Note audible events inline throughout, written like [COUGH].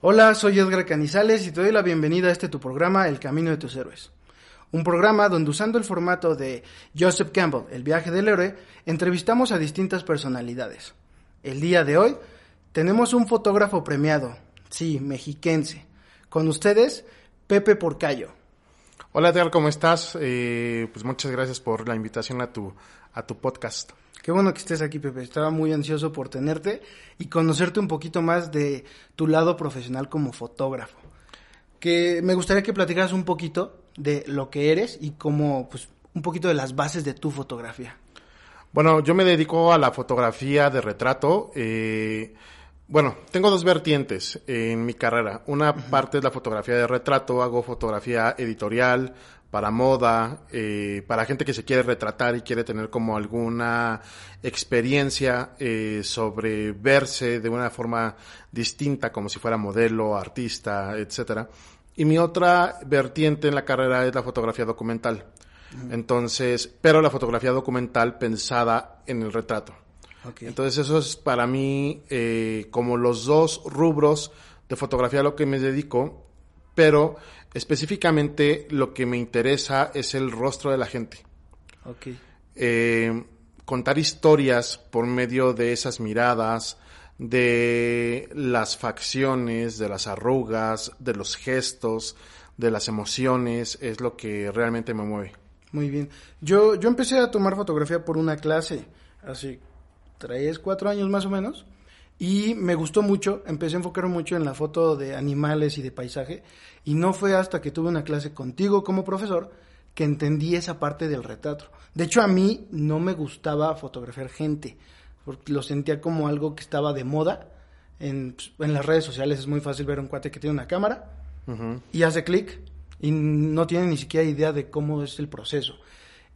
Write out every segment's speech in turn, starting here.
Hola, soy Edgar Canizales y te doy la bienvenida a este tu programa El Camino de tus Héroes. Un programa donde usando el formato de Joseph Campbell, El viaje del héroe, entrevistamos a distintas personalidades. El día de hoy tenemos un fotógrafo premiado, sí, mexiquense. Con ustedes, Pepe Porcayo. Hola Edgar, ¿cómo estás? Eh, pues muchas gracias por la invitación a tu, a tu podcast. Qué bueno que estés aquí, Pepe. Estaba muy ansioso por tenerte y conocerte un poquito más de tu lado profesional como fotógrafo. Que me gustaría que platicaras un poquito de lo que eres y cómo, pues, un poquito de las bases de tu fotografía. Bueno, yo me dedico a la fotografía de retrato. Eh, bueno, tengo dos vertientes en mi carrera. Una parte es la fotografía de retrato, hago fotografía editorial, para moda, eh, para gente que se quiere retratar y quiere tener como alguna experiencia eh, sobre verse de una forma distinta, como si fuera modelo, artista, etcétera. Y mi otra vertiente en la carrera es la fotografía documental. Entonces, pero la fotografía documental pensada en el retrato. Entonces, eso es para mí eh, como los dos rubros de fotografía a lo que me dedico, pero Específicamente lo que me interesa es el rostro de la gente. Eh, contar historias por medio de esas miradas, de las facciones, de las arrugas, de los gestos, de las emociones, es lo que realmente me mueve. Muy bien. Yo, yo empecé a tomar fotografía por una clase, hace tres, cuatro años más o menos. Y me gustó mucho, empecé a enfocar mucho en la foto de animales y de paisaje. Y no fue hasta que tuve una clase contigo como profesor que entendí esa parte del retrato. De hecho, a mí no me gustaba fotografiar gente, porque lo sentía como algo que estaba de moda. En, en las redes sociales es muy fácil ver un cuate que tiene una cámara y hace clic y no tiene ni siquiera idea de cómo es el proceso.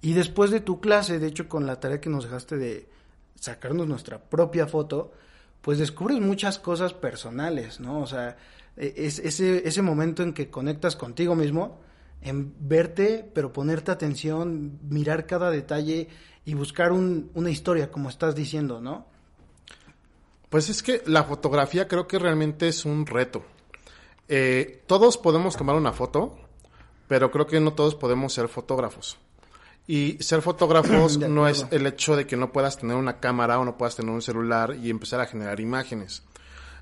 Y después de tu clase, de hecho, con la tarea que nos dejaste de sacarnos nuestra propia foto, pues descubres muchas cosas personales, ¿no? O sea, e, es, ese, ese momento en que conectas contigo mismo, en verte, pero ponerte atención, mirar cada detalle y buscar una historia, como estás diciendo, ¿no? Pues es que la fotografía creo que realmente es un reto. Eh, todos podemos tomar una foto, pero creo que no todos podemos ser fotógrafos. Y ser fotógrafos [CLEARS THROAT] no es el hecho de que no puedas tener una cámara o no puedas tener un celular y empezar a generar imágenes,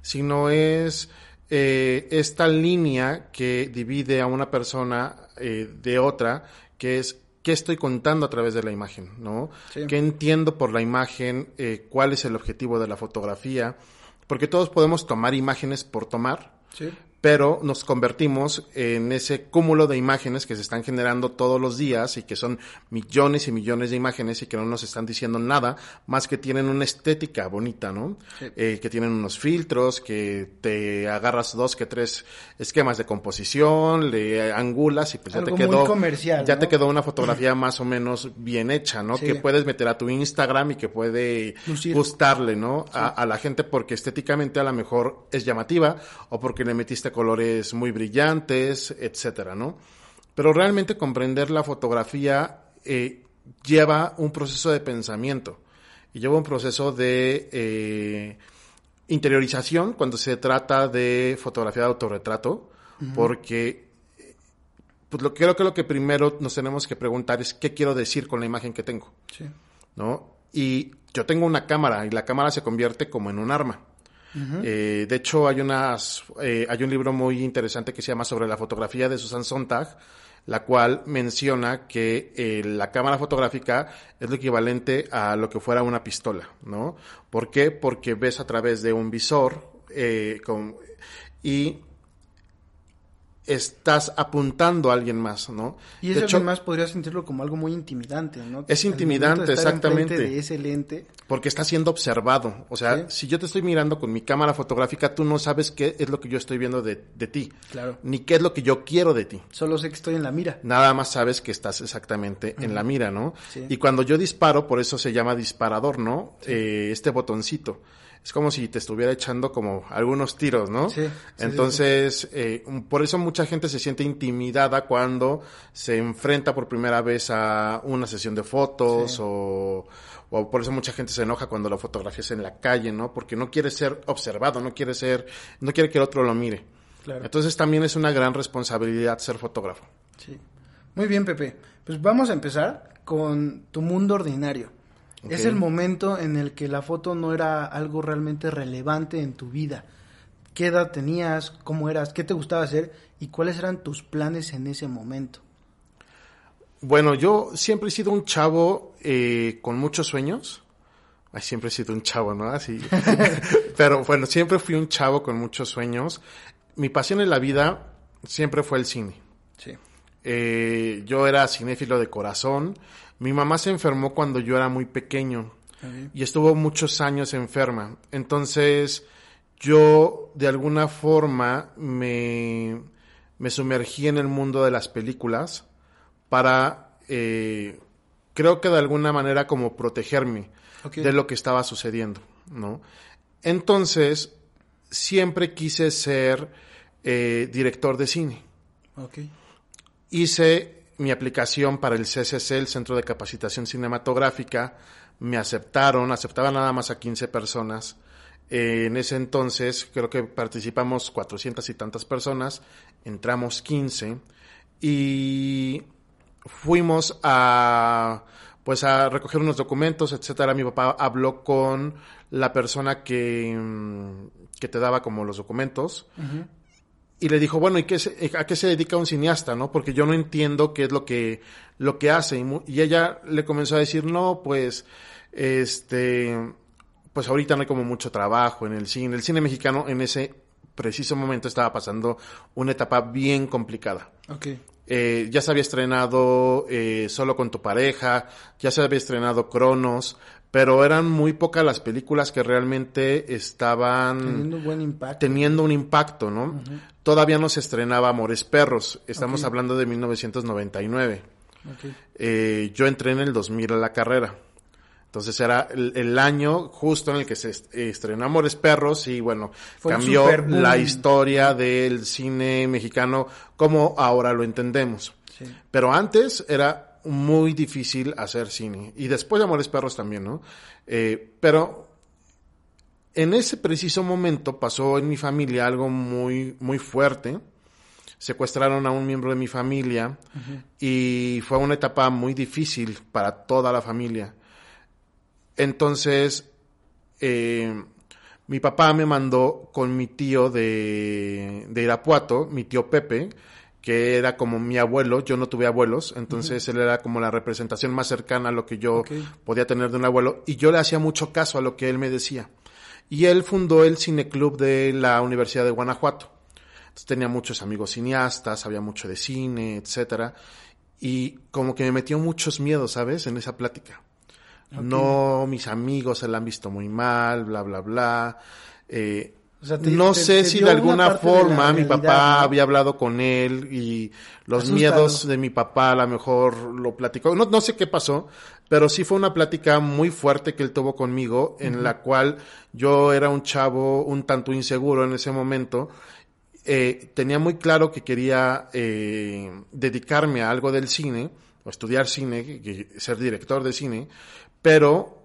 sino es eh, esta línea que divide a una persona eh, de otra, que es qué estoy contando a través de la imagen, ¿no? ¿Qué entiendo por la imagen? Eh, ¿Cuál es el objetivo de la fotografía? Porque todos podemos tomar imágenes por tomar, sí pero nos convertimos en ese cúmulo de imágenes que se están generando todos los días y que son millones y millones de imágenes y que no nos están diciendo nada más que tienen una estética bonita, ¿no? Eh, que tienen unos filtros, que te agarras dos que tres esquemas de composición, le angulas y pues ya te quedó comercial, ya te quedó una fotografía más o menos bien hecha, ¿no? Que puedes meter a tu Instagram y que puede gustarle, ¿no? A, a la gente porque estéticamente a lo mejor es llamativa o porque le metiste colores muy brillantes, etcétera, ¿no? Pero realmente comprender la fotografía eh, lleva un proceso de pensamiento y lleva un proceso de eh, interiorización cuando se trata de fotografía de autorretrato, porque pues lo, creo que lo que primero nos tenemos que preguntar es qué quiero decir con la imagen que tengo, ¿no? Y yo tengo una cámara y la cámara se convierte como en un arma. Eh, de hecho, hay unas, eh, hay un libro muy interesante que se llama sobre la fotografía de Susan Sontag, la cual menciona que eh, la cámara fotográfica es lo equivalente a lo que fuera una pistola, ¿no? ¿Por qué? Porque ves a través de un visor y estás apuntando a alguien más, ¿no? Y ese alguien más podría sentirlo como algo muy intimidante, ¿no? Es intimidante, exactamente. De ese lente. Porque está siendo observado. O sea, si yo te estoy mirando con mi cámara fotográfica, tú no sabes qué es lo que yo estoy viendo de, de, ti. Claro. Ni qué es lo que yo quiero de ti. Solo sé que estoy en la mira. Nada más sabes que estás exactamente en la mira, ¿no? Y cuando yo disparo, por eso se llama disparador, ¿no? Eh, este botoncito. Es como si te estuviera echando como algunos tiros, ¿no? Sí, sí, Entonces, eh, por eso mucha gente se siente intimidada cuando se enfrenta por primera vez a una sesión de fotos o, o por eso mucha gente se enoja cuando la fotografía es en la calle, ¿no? Porque no quiere ser observado, no quiere ser, no quiere que el otro lo mire. Claro. Entonces también es una gran responsabilidad ser fotógrafo. Sí. Muy bien, Pepe. Pues vamos a empezar con tu mundo ordinario. Es el momento en el que la foto no era algo realmente relevante en tu vida. ¿Qué edad tenías? ¿Cómo eras? ¿Qué te gustaba hacer? ¿Y cuáles eran tus planes en ese momento? Bueno, yo siempre he sido un chavo eh, con muchos sueños. Ay, siempre he sido un chavo, ¿no? Así. [LAUGHS] [LAUGHS] Pero bueno, siempre fui un chavo con muchos sueños. Mi pasión en la vida siempre fue el cine. Sí. Eh, yo era cinéfilo de corazón. Mi mamá se enfermó cuando yo era muy pequeño y estuvo muchos años enferma. Entonces, yo de alguna forma me, me sumergí en el mundo de las películas para, eh, creo que de alguna manera como protegerme de lo que estaba sucediendo, ¿no? Entonces, siempre quise ser eh, director de cine Ok. hice mi aplicación para el CCC, el Centro de Capacitación Cinematográfica, me aceptaron, aceptaban nada más a 15 personas. Eh, en ese entonces creo que participamos 400 y tantas personas, entramos 15 y fuimos a pues a recoger unos documentos, etcétera. Mi papá habló con la persona que, mm, que te daba como los documentos. Y le dijo, bueno, ¿y qué se- a qué se dedica un cineasta, no? Porque yo no entiendo qué es lo que, lo que hace. Y, ella le comenzó a decir, no, pues, este, pues ahorita no hay como mucho trabajo en el cine. El cine mexicano en ese preciso momento estaba pasando una etapa bien complicada. Ok. Eh, ya se había estrenado eh, Solo con tu pareja, ya se había estrenado Cronos, pero eran muy pocas las películas que realmente estaban Teniendo un buen impacto. teniendo un impacto, ¿no? Todavía no se estrenaba Amores Perros, estamos hablando de 1999. Ok. Eh, yo entré en el 2000 a la carrera. Entonces era el, el año justo en el que se est- estrenó Amores Perros y bueno, Fue cambió la historia del cine mexicano como ahora lo entendemos. Sí. Pero antes era muy difícil hacer cine. Y después de Amores Perros también, ¿no? Eh, pero en ese preciso momento pasó en mi familia algo muy, muy fuerte. Secuestraron a un miembro de mi familia y fue una etapa muy difícil para toda la familia. Entonces, eh, mi papá me mandó con mi tío de, de Irapuato, mi tío Pepe, que era como mi abuelo, yo no tuve abuelos, entonces él era como la representación más cercana a lo que yo podía tener de un abuelo, y yo le hacía mucho caso a lo que él me decía. Y él fundó el cineclub de la Universidad de Guanajuato. Entonces tenía muchos amigos cineastas, sabía mucho de cine, etcétera, y como que me metió muchos miedos, ¿sabes? En esa plática. No, mis amigos se la han visto muy mal, bla, bla, bla. Eh, O sea, te- no te- sé te si de una alguna de forma mi realidad, papá ¿no? había hablado con él y los Asustado. miedos de mi papá a lo mejor lo platicó. No, no sé qué pasó, pero sí fue una plática muy fuerte que él tuvo conmigo en la cual yo era un chavo un tanto inseguro en ese momento. Eh, tenía muy claro que quería eh, dedicarme a algo del cine o estudiar cine, ser director de cine, pero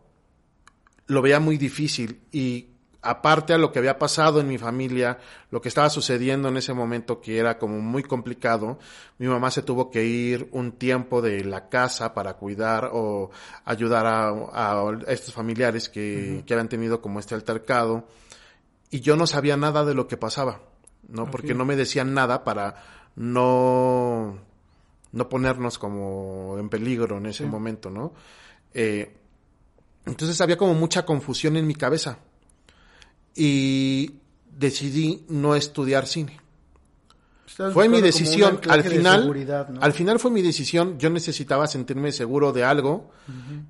lo veía muy difícil y aparte a lo que había pasado en mi familia, lo que estaba sucediendo en ese momento que era como muy complicado, mi mamá se tuvo que ir un tiempo de la casa para cuidar o ayudar a, a estos familiares que, que habían tenido como este altercado y yo no sabía nada de lo que pasaba, ¿no? Porque no me decían nada para no, no ponernos como en peligro en ese momento, ¿no? Eh, entonces había como mucha confusión en mi cabeza. Y decidí no estudiar cine. Fue mi decisión. Al de final, al final fue mi decisión. Yo necesitaba sentirme seguro de algo.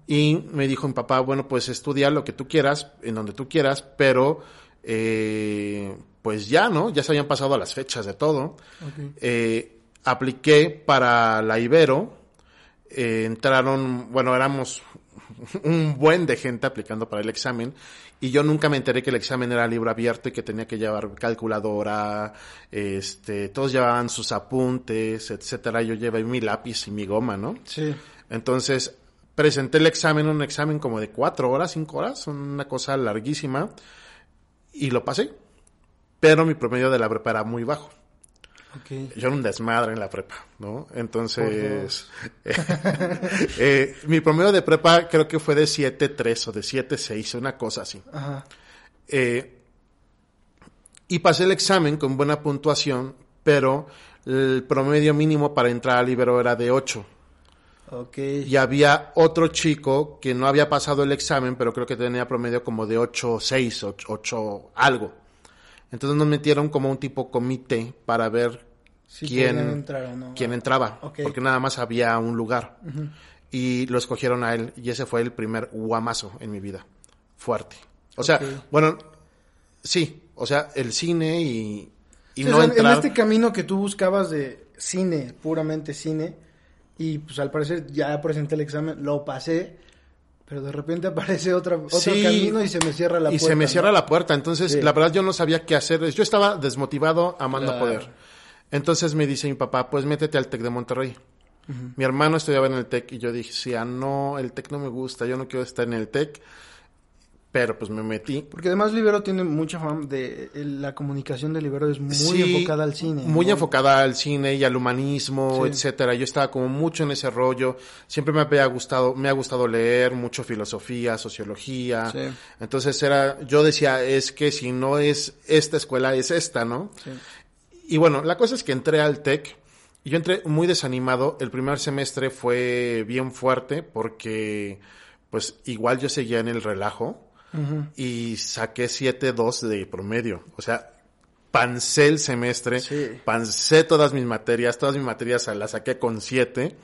Y me dijo mi papá, bueno, pues estudia lo que tú quieras, en donde tú quieras, pero eh, pues ya, ¿no? Ya se habían pasado las fechas de todo. Eh, apliqué para la Ibero. Eh, entraron, bueno, éramos un buen de gente aplicando para el examen y yo nunca me enteré que el examen era libro abierto y que tenía que llevar calculadora, este, todos llevaban sus apuntes, etcétera. Yo llevé mi lápiz y mi goma, ¿no? Sí. Entonces, presenté el examen, un examen como de cuatro horas, cinco horas, una cosa larguísima, y lo pasé. Pero mi promedio de la prepa era muy bajo. Yo era un desmadre en la prepa, ¿no? Entonces, [LAUGHS] eh, mi promedio de prepa creo que fue de 7.3 o de 7.6, una cosa así. Ajá. Eh, y pasé el examen con buena puntuación, pero el promedio mínimo para entrar al Ibero era de 8. Ok. Y había otro chico que no había pasado el examen, pero creo que tenía promedio como de 8, 6, 8, 8 algo. Entonces nos metieron como un tipo comité para ver quién, entrar o no. quién entraba, porque nada más había un lugar. Y lo escogieron a él, y ese fue el primer guamazo en mi vida. Fuerte. O sea, bueno, sí, o sea, el cine y, y Sí, no o sea, en- entrar. En este camino que tú buscabas de cine, puramente cine, y pues al parecer ya presenté el examen, lo pasé, pero de repente aparece otra, otro Sí, camino y se me cierra la y puerta. se me ¿no? cierra la puerta. Entonces, Sí. la verdad, yo no sabía qué hacer. Yo estaba desmotivado, amando Claro. poder. Entonces me dice mi papá, pues métete al TEC de Monterrey. Mi hermano estudiaba en el TEC y yo dije, sí, ah, no, el TEC no me gusta, yo no quiero estar en el TEC. Pero pues me metí. Porque además Libero tiene mucha fama de la comunicación de Libero es muy Sí, enfocada al cine. Muy ¿no? enfocada al cine y al humanismo, Sí. etcétera. Yo estaba como mucho en ese rollo. Siempre me había gustado, me ha gustado leer mucho filosofía, sociología. Sí. Entonces era, yo decía, es que si no es esta escuela, es esta, ¿no? Y bueno, la cosa es que entré al TEC y yo entré muy desanimado. El primer semestre fue bien fuerte porque, pues, igual yo seguía en el relajo Y saqué 7.2 de promedio. O sea, pancé el semestre, Sí. pancé todas mis materias, todas mis materias las saqué con 7.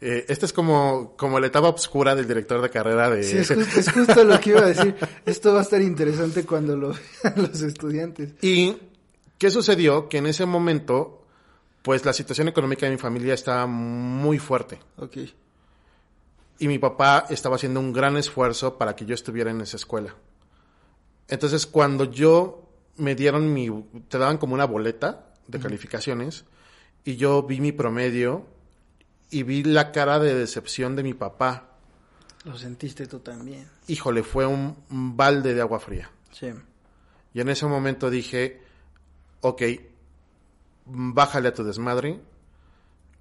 Eh, esta es como, como la etapa oscura del director de carrera de... Sí, es justo, es justo lo que iba a decir. [LAUGHS] Esto va a estar interesante cuando lo vean [LAUGHS] los estudiantes. Y, ¿qué sucedió? Que en ese momento, pues la situación económica de mi familia estaba muy fuerte. Ok. Y mi papá estaba haciendo un gran esfuerzo para que yo estuviera en esa escuela. Entonces, cuando yo me dieron mi, te daban como una boleta de calificaciones, y yo vi mi promedio y vi la cara de decepción de mi papá. Lo sentiste tú también. Híjole, fue un, un balde de agua fría. Sí. Y en ese momento dije, ok, bájale a tu desmadre,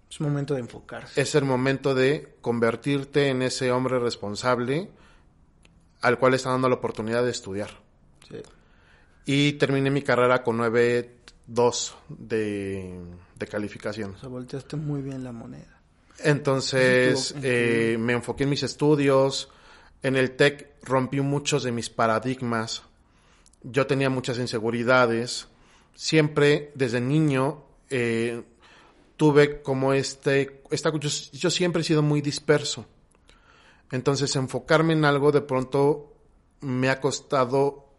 Es momento de enfocarse. es el momento de convertirte en ese hombre responsable al cual está dando la oportunidad de estudiar. Sí. Y terminé mi carrera con 9.2 de, de calificación. O sea, volteaste muy bien la moneda. Entonces En tu- en tu- eh, me enfoqué en mis estudios. En el TEC rompí muchos de mis paradigmas. Yo tenía muchas inseguridades. Siempre, desde niño, eh, tuve como este... Esta, yo, yo siempre he sido muy disperso. Entonces, enfocarme en algo de pronto me ha costado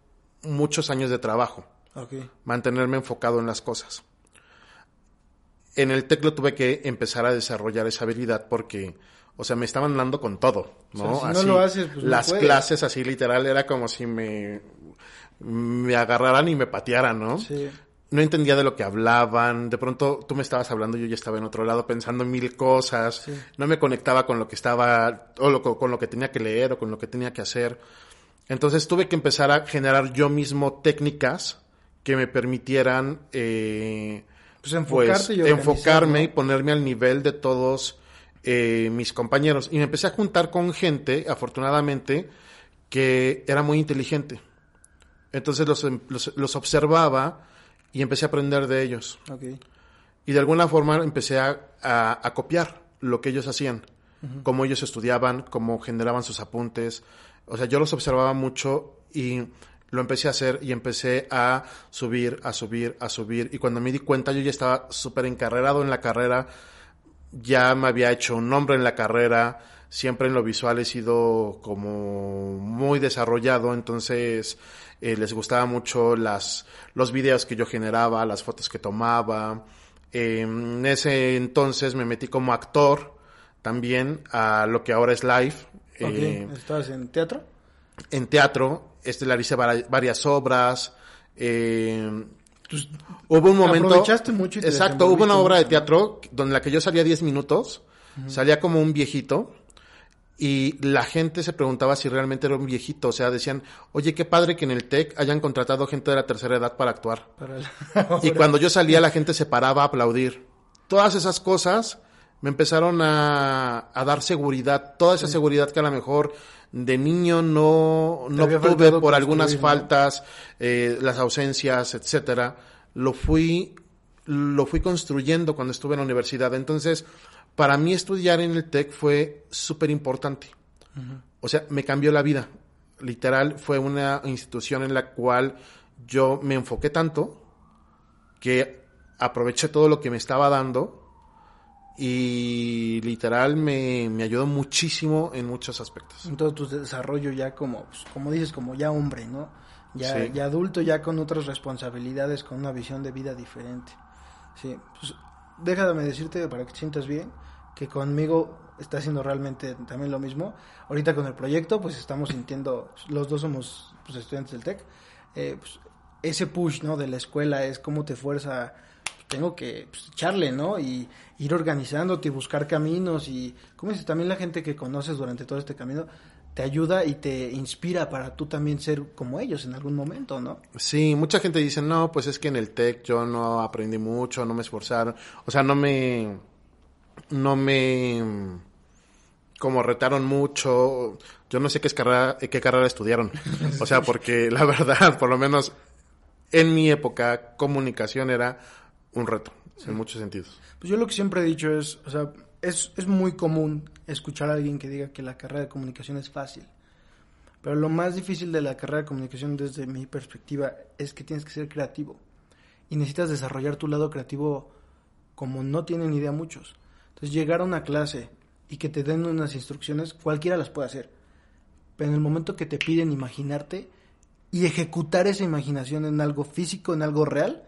muchos años de trabajo mantenerme enfocado en las cosas. En el TEC lo tuve que empezar a desarrollar esa habilidad porque, o sea, me estaban dando con todo, ¿no? O sea, si no lo haces, pues las clases así literal era como si me, me agarraran y me patearan, ¿no? Sí. No entendía de lo que hablaban, de pronto tú me estabas hablando, yo ya estaba en otro lado pensando en mil cosas, Sí. no me conectaba con lo que estaba, o lo- con lo que tenía que leer o con lo que tenía que hacer. Entonces tuve que empezar a generar yo mismo técnicas que me permitieran eh, Pues pues, y enfocarme y ponerme al nivel de todos eh, mis compañeros. Y me empecé a juntar con gente, afortunadamente, que era muy inteligente. Entonces los, em- los, los observaba y empecé a aprender de ellos. Ok. Y de alguna forma empecé a, a- a copiar lo que ellos hacían, cómo ellos estudiaban, cómo generaban sus apuntes. O sea, yo los observaba mucho y lo empecé a hacer y empecé a subir, a subir, a subir. Y cuando me di cuenta, yo ya estaba súper encarrerado en la carrera, ya me había hecho un nombre en la carrera, siempre en lo visual he sido como muy desarrollado, entonces eh, les gustaba mucho las, los videos que yo generaba, las fotos que tomaba. Eh, en ese entonces me metí como actor también a lo que ahora es live. Eh, ¿Estabas en teatro? En teatro, estelaricé varias obras. Eh, hubo un momento. Aprovechaste mucho. exacto, hubo una obra de teatro donde la que yo salía 10 minutos, salía como un viejito y la gente se preguntaba si realmente era un viejito, o sea, decían, oye, qué padre que en el TEC hayan contratado gente de la tercera edad para actuar. [LAUGHS] y cuando yo salía la gente se paraba a aplaudir. Todas esas cosas me empezaron a, dar seguridad, toda esa seguridad que a lo mejor de niño no, no tuve por algunas faltas, eh, las ausencias, etcétera, lo fui, lo fui construyendo cuando estuve en la universidad. Entonces, para mí estudiar en el TEC fue súper importante. O sea, me cambió la vida. Literal, fue una institución en la cual yo me enfoqué tanto que aproveché todo lo que me estaba dando y literal me, ayudó muchísimo en muchos aspectos. En todo tu desarrollo ya como, pues, como dices, como ya hombre, ¿no? Ya, ya adulto, ya con otras responsabilidades, con una visión de vida diferente. Sí, pues déjame decirte para que te sientas bien que conmigo está haciendo realmente también lo mismo. Ahorita con el proyecto, pues estamos sintiendo, los dos somos pues, estudiantes del TEC, eh, pues, ese push, ¿no? De la escuela es cómo te fuerza, tengo que pues, echarle, ¿no? Y ir organizándote y buscar caminos y, como dices, también la gente que conoces durante todo este camino te ayuda y te inspira para tú también ser como ellos en algún momento, ¿no? Sí, mucha gente dice, no, pues es que en el TEC yo no aprendí mucho, no me esforzaron, o sea, no me no me como retaron mucho. Yo no sé qué, carrera, qué carrera estudiaron. O sea, porque [LAUGHS] la verdad, por lo menos en mi época, comunicación era un reto, en muchos sentidos. Pues yo lo que siempre he dicho es, o sea, es, es muy común escuchar a alguien que diga que la carrera de comunicación es fácil. Pero lo más difícil de la carrera de comunicación desde mi perspectiva es que tienes que ser creativo. Y necesitas desarrollar tu lado creativo como no tienen idea muchos. Entonces, llegar a una clase y que te den unas instrucciones, cualquiera las puede hacer. Pero en el momento que te piden imaginarte y ejecutar esa imaginación en algo físico, en algo real,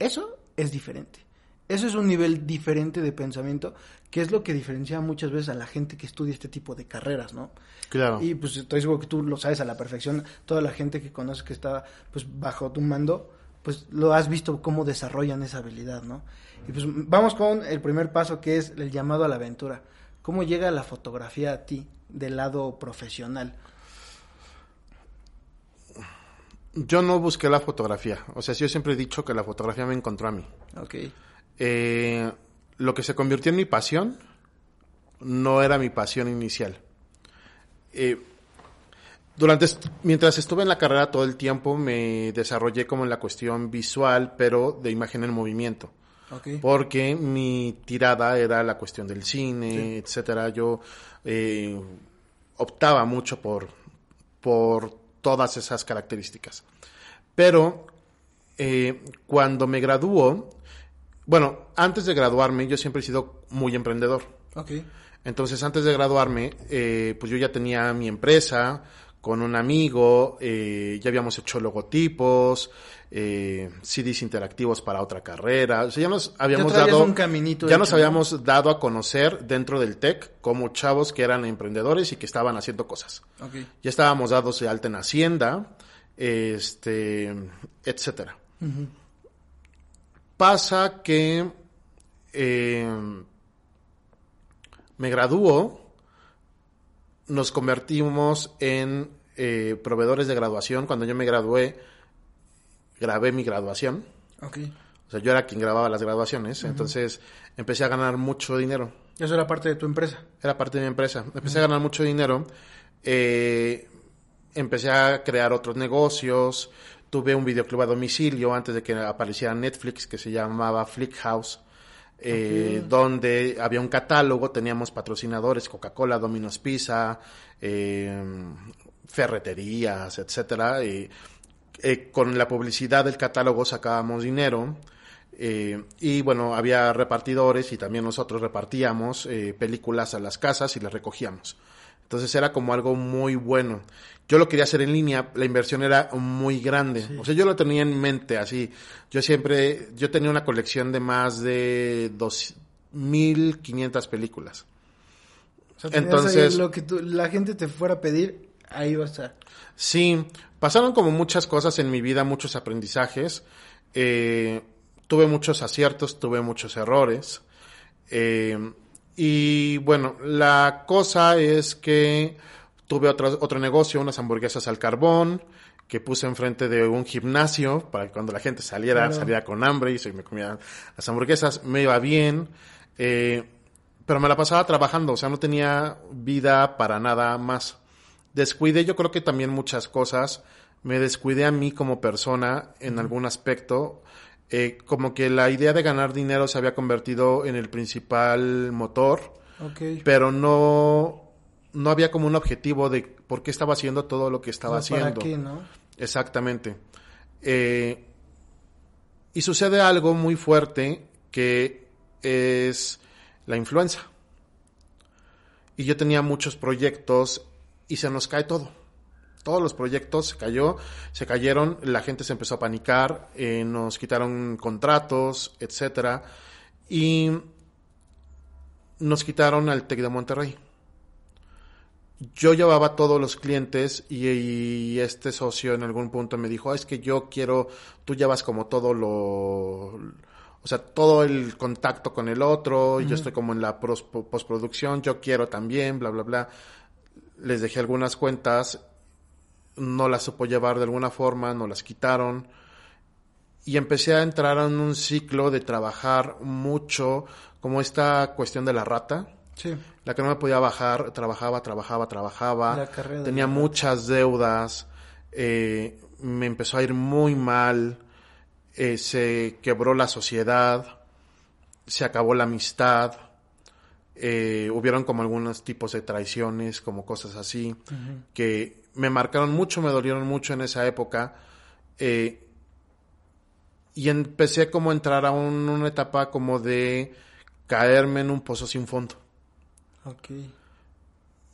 eso es diferente. Eso es un nivel diferente de pensamiento, que es lo que diferencia muchas veces a la gente que estudia este tipo de carreras, ¿no? Claro. Y pues estoy seguro que tú lo sabes a la perfección, toda la gente que conoces que está pues bajo tu mando, pues lo has visto cómo desarrollan esa habilidad, ¿no? Y pues vamos con el primer paso que es el llamado a la aventura. ¿Cómo llega la fotografía a ti del lado profesional? Yo no busqué la fotografía. O sea, yo siempre he dicho que la fotografía me encontró a mí. Ok. Eh, lo que se convirtió en mi pasión no era mi pasión inicial. Eh, durante, mientras estuve en la carrera todo el tiempo me desarrollé como en la cuestión visual, pero de imagen en movimiento. Porque mi tirada era la cuestión del cine, etcétera. Yo eh, optaba mucho por, por todas esas características. Pero eh, cuando me graduó, bueno, antes de graduarme yo siempre he sido muy emprendedor. Entonces, antes de graduarme, eh, pues yo ya tenía mi empresa con un amigo, ya habíamos hecho logotipos, eh, CDs interactivos para otra carrera. O sea, ya nos habíamos dado un caminito ya nos habíamos dado a conocer dentro del tech como chavos que eran emprendedores y que estaban haciendo cosas. Ya estábamos dados de alta en Hacienda, este, etcétera. Pasa que eh, me graduó, nos convertimos en eh, proveedores de graduación. Cuando yo me gradué, grabé mi graduación. Okay. O sea, yo era quien grababa las graduaciones, entonces empecé a ganar mucho dinero. ¿Eso era parte de tu empresa? Era parte de mi empresa. Empecé a ganar mucho dinero. Eh, empecé a crear otros negocios. Tuve un videoclub a domicilio antes de que apareciera Netflix que se llamaba Flick House. Eh, donde había un catálogo, teníamos patrocinadores, Coca-Cola, Domino's Pizza, eh, ferreterías, etcétera, y eh, con la publicidad del catálogo sacábamos dinero. Eh, y bueno, había repartidores y también nosotros repartíamos eh, películas a las casas y las recogíamos. Entonces era como algo muy bueno. Yo lo quería hacer en línea, la inversión era muy grande. O sea, yo lo tenía en mente así. Yo siempre, yo tenía una colección de más de 2.500 películas. O sea, Entonces- lo que tú- la gente te fuera a pedir, ahí va a estar. Sí, pasaron como muchas cosas en mi vida, muchos aprendizajes. Eh, tuve muchos aciertos, tuve muchos errores. Eh, y bueno, la cosa es que tuve otro, otro negocio, unas hamburguesas al carbón, que puse enfrente de un gimnasio para que cuando la gente saliera, Claro. saliera con hambre y se me comía las hamburguesas. Me iba bien. eh, pero me la pasaba trabajando, o sea, no tenía vida para nada más. Descuidé yo creo que también muchas cosas, me descuidé a mí como persona en algún aspecto, eh, como que la idea de ganar dinero se había convertido en el principal motor, pero no, no había como un objetivo de por qué estaba haciendo todo lo que estaba O sea, ¿para haciendo. qué, no? Exactamente. Eh, y sucede algo muy fuerte que es la influenza. Y yo tenía muchos proyectos y se nos cae todo. Todos los proyectos se cayó, se cayeron, la gente se empezó a panicar, eh, nos quitaron contratos, etcétera, y nos quitaron al Tec de Monterrey yo llevaba todos los clientes y, y este socio en algún punto me dijo, "Ah, es que yo quiero, tú llevas como todo lo, o sea, todo el contacto con el otro, y yo estoy como en la pros- postproducción, yo quiero también, bla, bla, bla. Les dejé algunas cuentas, no las supo llevar de alguna forma, no las quitaron. Y empecé a entrar en un ciclo de trabajar mucho, como esta cuestión de la rata Sí. la que no me podía bajar, trabajaba, trabajaba, trabajaba, La carrera de tenía la muchas deudas, eh, me empezó a ir muy mal, eh, se quebró la sociedad, se acabó la amistad, eh, hubieron como algunos tipos de traiciones, como cosas así, que me marcaron mucho, me dolieron mucho en esa época, eh, y empecé como a entrar a un- una etapa como de caerme en un pozo sin fondo. Ok.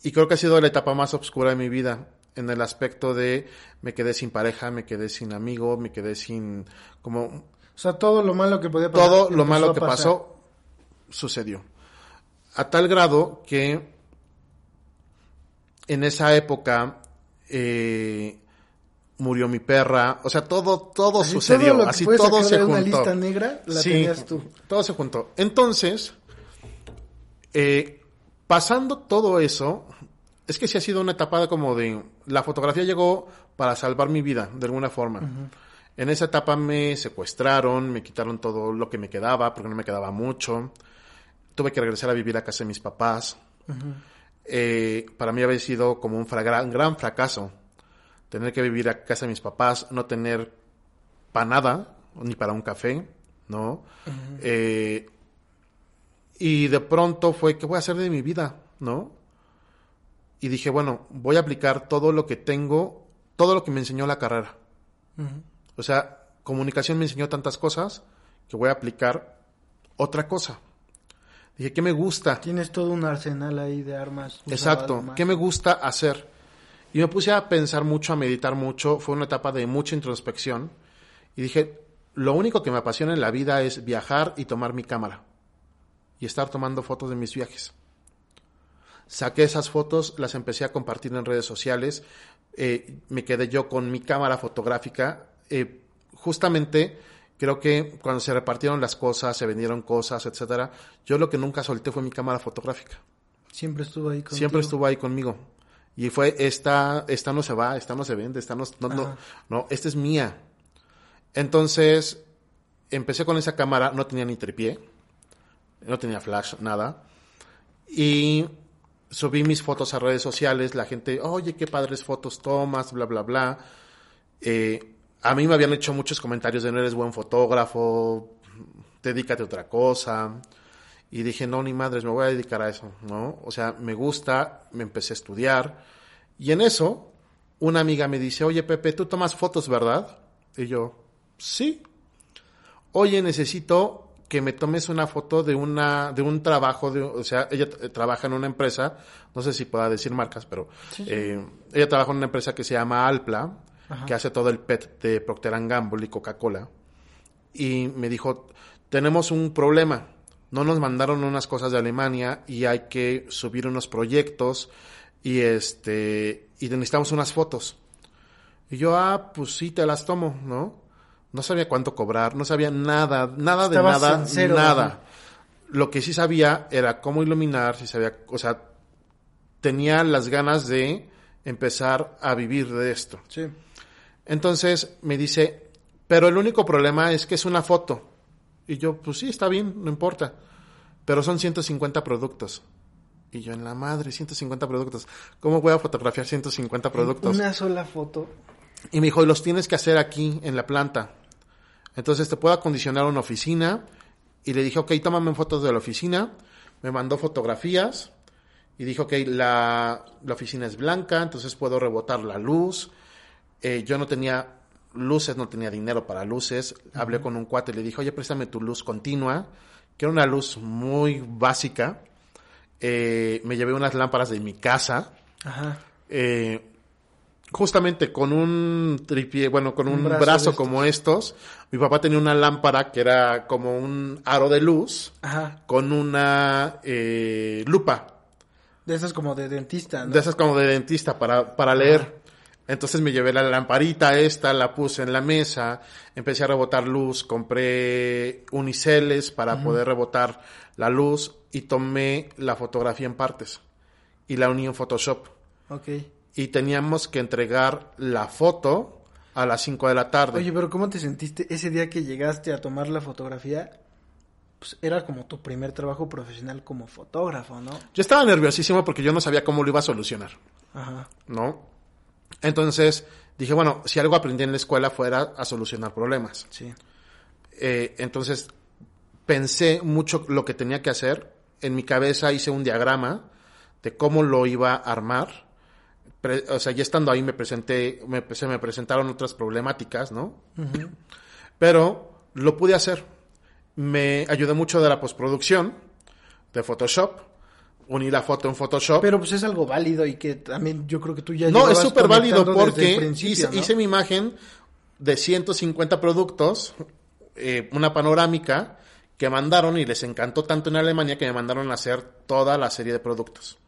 Y creo que ha sido la etapa más oscura de mi vida, en el aspecto de me quedé sin pareja, me quedé sin amigo, me quedé sin como O sea, todo lo malo que podía pasar. todo lo malo que pasó sucedió. A tal grado que en esa época eh, murió mi perra, o sea, todo todo Así sucedió, todo lo que así todo se de una juntó. lista negra, la Sí, tenías tú. Todo se juntó. Entonces, eh, pasando todo eso, es que sí ha sido una etapa como de... La fotografía llegó para salvar mi vida, de alguna forma. En esa etapa me secuestraron, me quitaron todo lo que me quedaba, porque no me quedaba mucho. Tuve que regresar a vivir a casa de mis papás. Eh, para mí había sido como un gran, gran fracaso. Tener que vivir a casa de mis papás, no tener para nada, ni para un café, ¿no? Eh, y de pronto fue, ¿qué voy a hacer de mi vida? ¿No? Y dije, bueno, voy a aplicar todo lo que tengo, todo lo que me enseñó la carrera. O sea, comunicación me enseñó tantas cosas que voy a aplicar otra cosa. Dije, ¿qué me gusta? Tienes todo un arsenal ahí de armas. Exacto. además. ¿Qué me gusta hacer? Y me puse a pensar mucho, a meditar mucho. Fue una etapa de mucha introspección. Y dije, lo único que me apasiona en la vida es viajar y tomar mi cámara. Y estar tomando fotos de mis viajes. Saqué esas fotos, las empecé a compartir en redes sociales. eh, me quedé yo con mi cámara fotográfica. Eh, justamente creo que cuando se repartieron las cosas, se vendieron cosas, etcétera, yo lo que nunca solté fue mi cámara fotográfica. Siempre estuvo ahí contigo. Siempre estuvo ahí conmigo. Y fue, esta, esta no se va, esta no se vende, esta no, no, no, esta es mía. Entonces, empecé con esa cámara, no tenía ni tripié, no tenía flash, nada. Y subí mis fotos a redes sociales, la gente, oye, qué padres fotos tomas, bla, bla, bla. Eh, a mí me habían hecho muchos comentarios de no eres buen fotógrafo, dedícate a otra cosa. Y dije, no, ni madres, me voy a dedicar a eso, ¿no? O sea, me gusta, me empecé a estudiar. Y en eso, una amiga me dice, oye, Pepe, tú tomas fotos, ¿verdad? Y yo, sí. Oye, necesito que me tomes una foto de una, de un trabajo, de, o sea, ella eh, trabaja en una empresa, no sé si pueda decir marcas, pero eh, ella trabaja en una empresa que se llama Alpla, Ajá. que hace todo el PET de Procter Gamble y Coca-Cola. Y me dijo, tenemos un problema. no nos mandaron unas cosas de Alemania y hay que subir unos proyectos y este, y necesitamos unas fotos. Y yo, ah, pues sí, te las tomo, ¿no? No sabía cuánto cobrar, no sabía nada, nada de Estabas nada, en cero, nada. Lo que sí sabía era cómo iluminar, si sabía, o sea, tenía las ganas de empezar a vivir de esto. Sí. Entonces me dice, pero el único problema es que es una foto. Y yo, pues sí, está bien, no importa. Pero son 150 productos. Y yo, en la madre, 150 productos. ¿Cómo voy a fotografiar 150 productos? Una sola foto. Y me dijo, y los tienes que hacer aquí, en la planta. Entonces te puedo acondicionar una oficina. Y le dije, ok, tómame fotos de la oficina. Me mandó fotografías. Y dijo, ok, la, la oficina es blanca, entonces puedo rebotar la luz. Eh, yo no tenía luces, no tenía dinero para luces. Hablé con un cuate y le dije, oye, préstame tu luz continua, que era una luz muy básica. Eh, me llevé unas lámparas de mi casa. Ajá. Eh, justamente con un tripié, bueno, con un, Un brazo como estos. Mi papá tenía una lámpara que era como un aro de luz Ajá. con una eh, lupa. De esas como de dentista, ¿no? De esas como de dentista para, para leer. Entonces me llevé la lamparita esta, la puse en la mesa, empecé a rebotar luz, compré uniceles para poder rebotar la luz y tomé la fotografía en partes y la uní en Photoshop. Ok. Y teníamos que entregar la foto a las 5 de la tarde. Oye, pero ¿cómo te sentiste ese día que llegaste a tomar la fotografía? Pues era como tu primer trabajo profesional como fotógrafo, ¿no? Yo estaba nerviosísimo porque yo no sabía cómo lo iba a solucionar. Ajá. ¿no? Entonces dije, bueno, si algo aprendí en la escuela fuera a solucionar problemas. Sí. Eh, entonces pensé mucho lo que tenía que hacer. En mi cabeza hice un diagrama de cómo lo iba a armar. Pre- o sea, ya estando ahí me presenté, me, se me presentaron otras problemáticas, ¿no? Pero lo pude hacer. Me ayudó mucho de la postproducción, de Photoshop. Uní la foto en Photoshop. Pero pues es algo válido y que también yo creo que tú ya No, es súper válido porque principio, hice, ¿no? hice mi imagen de 150 productos, eh, una panorámica que mandaron y les encantó tanto en Alemania que me mandaron a hacer toda la serie de productos.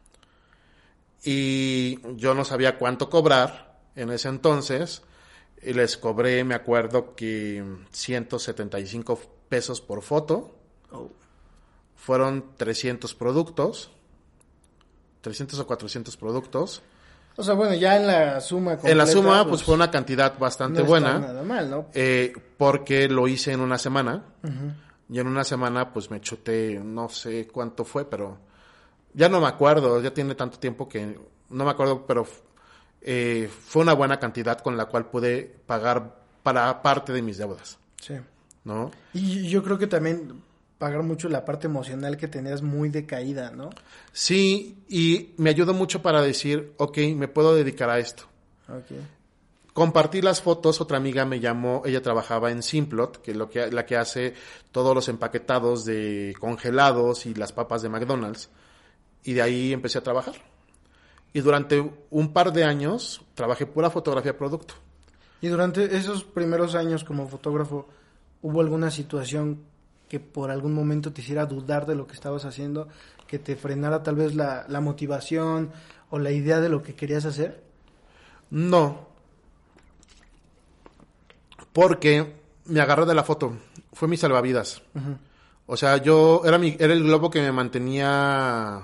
Y yo no sabía cuánto cobrar en ese entonces. Y les cobré, me acuerdo que 175 pesos por foto. Oh. Fueron 300 productos. 300 o 400 productos. O sea, bueno, ya en la suma en la suma, pues, fue una cantidad bastante no buena. nada mal, ¿no? eh, porque lo hice en una semana. Y en una semana, pues me chuté, no sé cuánto fue, pero ya no me acuerdo. Ya tiene tanto tiempo que no me acuerdo, pero eh, fue una buena cantidad con la cual pude pagar para parte de mis deudas, Sí. ¿no? Y yo creo que también pagar mucho la parte emocional que tenías muy decaída, ¿no? Sí, y me ayudó mucho para decir, ok, me puedo dedicar a esto. Ok. Compartí las fotos, otra amiga me llamó, ella trabajaba en Simplot, que es lo que, la que hace todos los empaquetados de congelados y las papas de McDonald's. Y de ahí empecé a trabajar. Y durante un par de años trabajé pura fotografía producto. Y durante esos primeros años como fotógrafo, ¿hubo alguna situación que por algún momento te hiciera dudar de lo que estabas haciendo, que te frenara tal vez la, la motivación o la idea de lo que querías hacer? No. Porque me agarré de la foto. Fue mi salvavidas. O sea, yo era mi, era el globo que me mantenía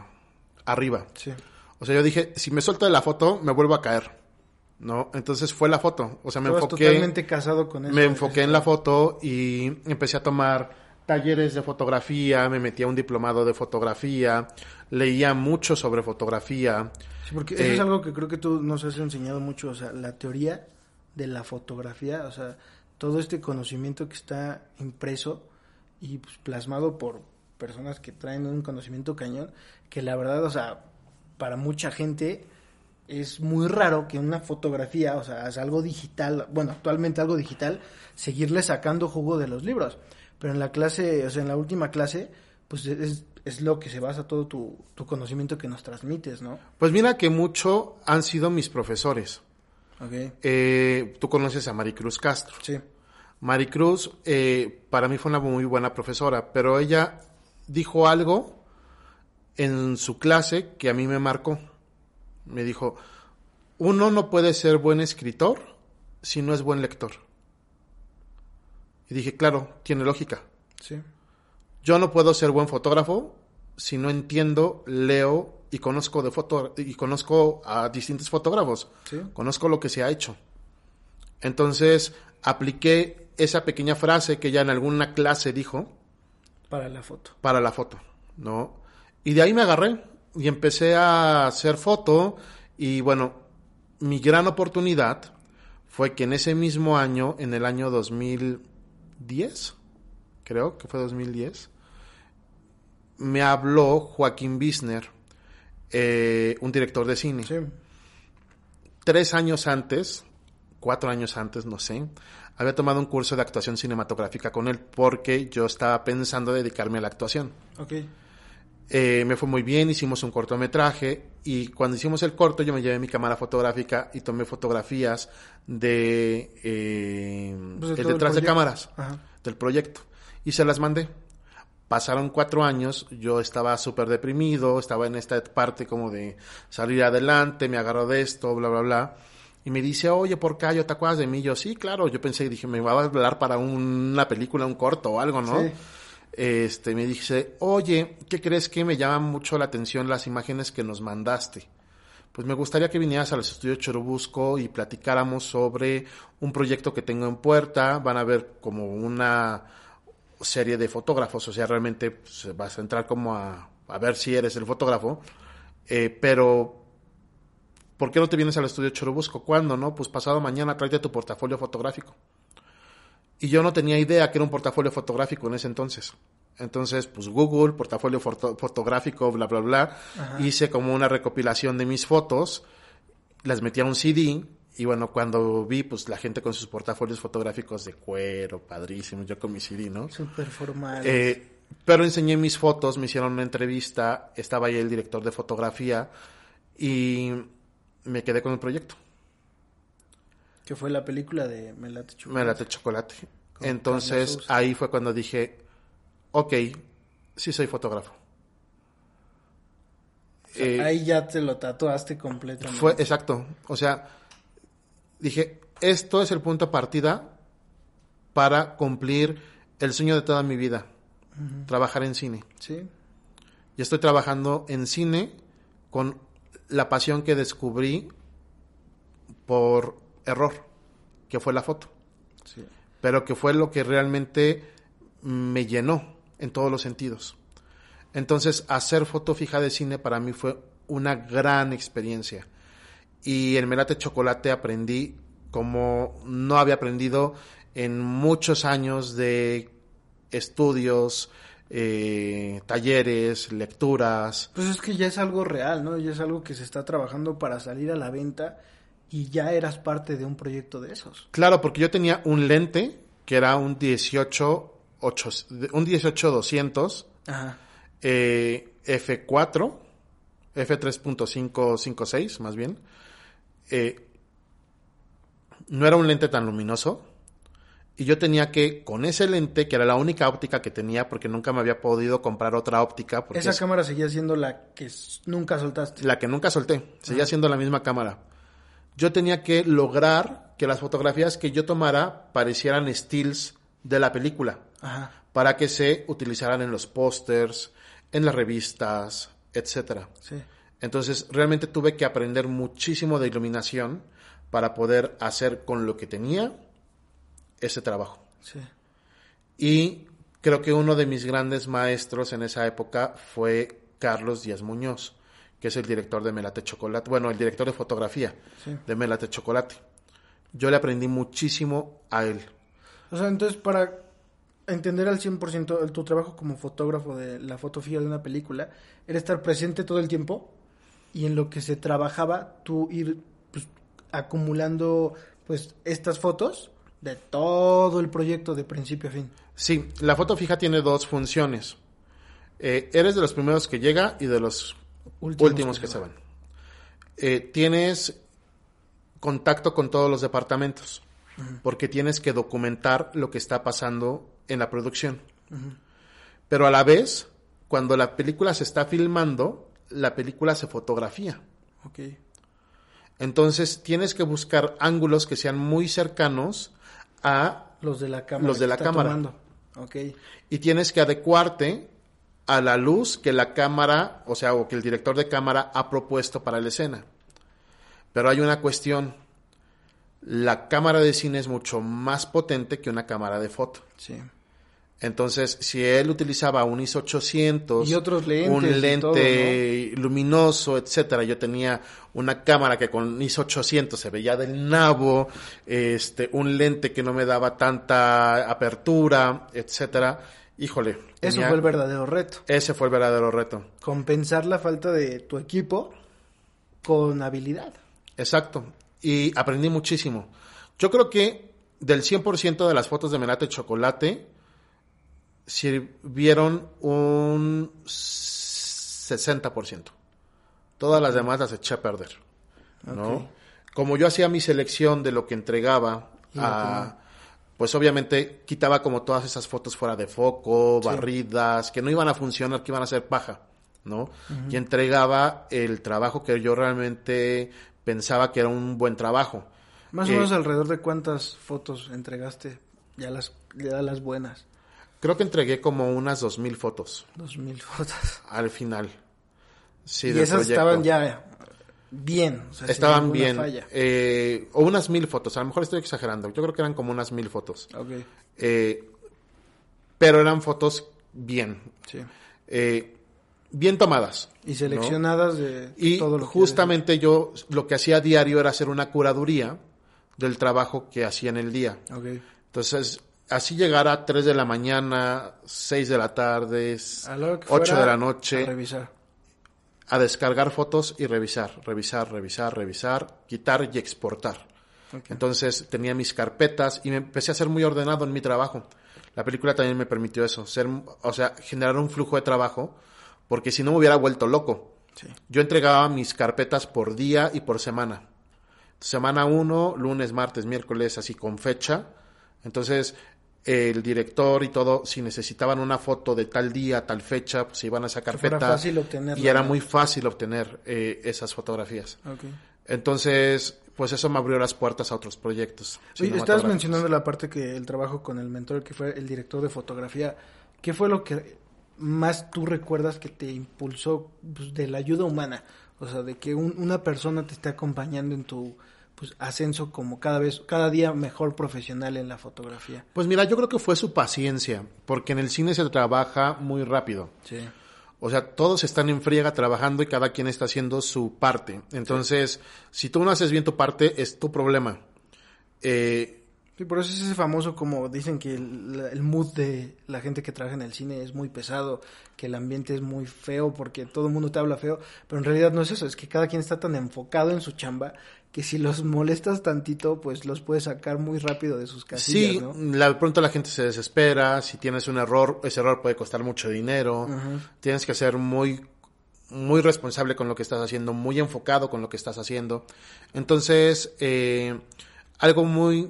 arriba. Sí. O sea, yo dije, si me suelto de la foto, me vuelvo a caer. ¿No? Entonces fue la foto. O sea, me Estabas enfoqué. totalmente casado con eso. me enfoqué en la foto y empecé a tomar talleres de fotografía, me metí a un diplomado de fotografía, leía mucho sobre fotografía. Sí, porque eso Eh, es algo que creo que tú nos has enseñado mucho, o sea, la teoría de la fotografía, o sea, todo este conocimiento que está impreso y pues, plasmado por personas que traen un conocimiento cañón, que la verdad, o sea, para mucha gente es muy raro que una fotografía, o sea, es algo digital, bueno, actualmente algo digital, seguirle sacando jugo de los libros. Pero en la clase, o sea, en la última clase, pues es, es lo que se basa todo tu, tu conocimiento que nos transmites, ¿no? Pues mira que mucho han sido mis profesores. Ok. Eh, tú conoces a Maricruz Castro. Sí. Maricruz, eh, para mí fue una muy buena profesora, pero ella dijo algo en su clase que a mí me marcó. Me dijo, uno no puede ser buen escritor si no es buen lector. Y dije, claro, tiene lógica. Sí. Yo no puedo ser buen fotógrafo si no entiendo, leo y conozco de foto y conozco a distintos fotógrafos. Sí. Conozco lo que se ha hecho. Entonces, apliqué esa pequeña frase que ya en alguna clase dijo Para la foto. para la foto, ¿no? Y de ahí me agarré y empecé a hacer foto y bueno, mi gran oportunidad fue que en ese mismo año, en el año 2010, creo que fue 2010, me habló Joaquín Bisner, eh, un director de cine. Sí. Tres años antes, cuatro años antes, no sé, había tomado un curso de actuación cinematográfica con él porque yo estaba pensando dedicarme a la actuación. Ok. Eh, me fue muy bien, hicimos un cortometraje y cuando hicimos el corto yo me llevé mi cámara fotográfica y tomé fotografías de eh, Pues de el todo el detrás de cámaras Ajá. del proyecto y se las mandé. Pasaron cuatro años, yo estaba súper deprimido, estaba en esta parte como de salir adelante, me agarró de esto, bla, bla, bla. Y me dice, oye, ¿por qué yo te acuerdas de mí? Yo, sí, claro. Yo pensé, dije, me va a hablar para un- una película, un corto o algo, ¿no? Sí. Este, me dice, oye, ¿qué crees que me llama mucho la atención las imágenes que nos mandaste? Pues me gustaría que vinieras al estudio Chorubusco y platicáramos sobre un proyecto que tengo en puerta. Van a ver como una serie de fotógrafos, o sea, realmente pues, vas a entrar como a, a ver si eres el fotógrafo. Eh, pero, ¿por qué no te vienes al estudio Chorubusco? ¿Cuándo, no? Pues pasado mañana tráete tu portafolio fotográfico. Y yo no tenía idea que era un portafolio fotográfico en ese entonces. Entonces, pues Google, portafolio foto- fotográfico, bla, bla, bla. Hice como una recopilación de mis fotos, las metí a un CD. Y bueno, cuando vi, pues la gente con sus portafolios fotográficos de cuero, padrísimo, yo con mi CD, ¿no? Súper formal. Eh, pero enseñé mis fotos, me hicieron una entrevista, estaba ahí el director de fotografía y me quedé con el proyecto. Que fue la película de Melate Chocolate. Me late chocolate. Entonces ahí fue cuando dije, ok, sí soy fotógrafo. O sea, Eh, ahí ya te lo tatuaste completamente. Fue exacto. O sea, dije, esto es el punto de partida para cumplir el sueño de toda mi vida, trabajar en cine. Sí. Y estoy trabajando en cine con la pasión que descubrí por error, que fue la foto, Sí. pero que fue lo que realmente me llenó en todos los sentidos. Entonces, hacer foto fija de cine para mí fue una gran experiencia. Y en Melate Chocolate aprendí como no había aprendido en muchos años de estudios, eh, talleres, lecturas. Pues es que ya es algo real, ¿no? Ya es algo que se está trabajando para salir a la venta y ya eras parte de un proyecto de esos. Claro, porque yo tenía un lente que era un 18, ocho- un 18-200 Ajá. eh, F4, F3.556 más bien. Eh, no era un lente tan luminoso. Y yo tenía que, con ese lente, que era la única óptica que tenía, porque nunca me había podido comprar otra óptica, porque Esa es cámara seguía siendo la que nunca soltaste. la que nunca solté, seguía siendo la misma cámara. Yo tenía que lograr que las fotografías que yo tomara parecieran stills de la película Ajá. para que se utilizaran en los pósters, en las revistas, etcétera. Sí. Entonces, realmente tuve que aprender muchísimo de iluminación para poder hacer con lo que tenía ese trabajo. Sí. Y creo que uno de mis grandes maestros en esa época fue Carlos Díaz Muñoz, que es el director de Melate Chocolate, bueno, el director de fotografía Sí. de Melate Chocolate. Yo le aprendí muchísimo a él. O sea, entonces para entender al 100% el- tu trabajo como fotógrafo de la foto fija de una película, era estar presente todo el tiempo y en lo que se trabajaba tú ir pues, acumulando pues estas fotos de todo el proyecto de principio a fin. Sí, la foto fija tiene dos funciones. Eh, eres de los primeros que llega y de los Últimos últimos, que que, se van. Eh, tienes contacto con todos los departamentos porque tienes que documentar lo que está pasando en la producción. Pero a la vez cuando la película se está filmando, la película se fotografía. Ok. Entonces tienes que buscar ángulos que sean muy cercanos a Los de la cámara. Los de la cámara. tomando. Ok. y tienes que adecuarte a la luz que la cámara, o sea, o que el director de cámara ha propuesto para la escena. Pero hay una cuestión. La cámara de cine es mucho más potente que una cámara de foto. Sí. Entonces, si él utilizaba un ISO 800, Y otros lentes un lente luminoso, etcétera, yo tenía una cámara que con ISO 800 se veía del nabo, este, un lente que no me daba tanta apertura, etcétera. Híjole, Eso tenía- fue el verdadero reto. ese fue el verdadero reto. Compensar la falta de tu equipo con habilidad. Exacto. Y aprendí muchísimo. Yo creo que del 100% de las fotos de Menate Chocolate, sirvieron un 60%. Todas las demás las eché a perder. ¿no? Como yo hacía mi selección de lo que entregaba, a- pues obviamente quitaba como todas esas fotos fuera de foco, Sí. barridas, que no iban a funcionar, que iban a ser paja, ¿no? Y entregaba el trabajo que yo realmente pensaba que era un buen trabajo. Más Eh, o menos alrededor de cuántas fotos entregaste, ya las, ya las buenas. Creo que entregué como unas dos mil fotos Dos mil fotos. al final. Sí, y esas proyecto. estaban ya bien. o sea, sin Estaban bien. falla. eh, o unas mil fotos. A lo mejor estoy exagerando. Yo creo que eran como unas mil fotos. Eh, pero eran fotos bien. sí. eh, bien tomadas. Y seleccionadas de Y todo lo que justamente yo lo que hacía a diario era hacer una curaduría del trabajo que hacía en el día. Entonces, así llegar a 3 de la mañana, 6 de la tarde, A la hora que 8 de la noche, A revisar. A descargar fotos y revisar, revisar, revisar, revisar, quitar y exportar. Entonces tenía mis carpetas y me empecé a ser muy ordenado en mi trabajo. La película también me permitió eso, ser, o sea, generar un flujo de trabajo, porque si no me hubiera vuelto loco. Sí. Yo entregaba mis carpetas por día y por semana. Semana 1, lunes, martes, miércoles, así con fecha. Entonces, el director y todo, si necesitaban una foto de tal día, tal fecha, pues se iban a esa carpeta. fácil obtenerla, Y era muy fácil obtener eh, esas fotografías. Entonces, pues eso me abrió las puertas a otros proyectos. Oye, estabas mencionando la parte que el trabajo con el mentor, que fue el director de fotografía. ¿Qué fue lo que más tú recuerdas que te impulsó pues, de la ayuda humana? O sea, de que un- una persona te esté acompañando en tu pues, ascenso como cada vez, cada día mejor profesional en la fotografía. Pues mira, yo creo que fue su paciencia, porque en el cine se trabaja muy rápido. Sí. O sea, todos están en friega trabajando y cada quien está haciendo su parte. Entonces, si tú no haces bien tu parte, es tu problema. Eh, Sí, por eso es ese famoso, como dicen que el, el mood de la gente que trabaja en el cine es muy pesado, que el ambiente es muy feo porque todo el mundo te habla feo, pero en realidad no es eso, es que cada quien está tan enfocado en su chamba que si los molestas tantito, pues los puedes sacar muy rápido de sus casillas, sí, ¿no? la- pronto la gente se desespera, si tienes un error, ese error puede costar mucho dinero. Tienes que ser muy muy responsable con lo que estás haciendo, muy enfocado con lo que estás haciendo. Entonces, eh, algo muy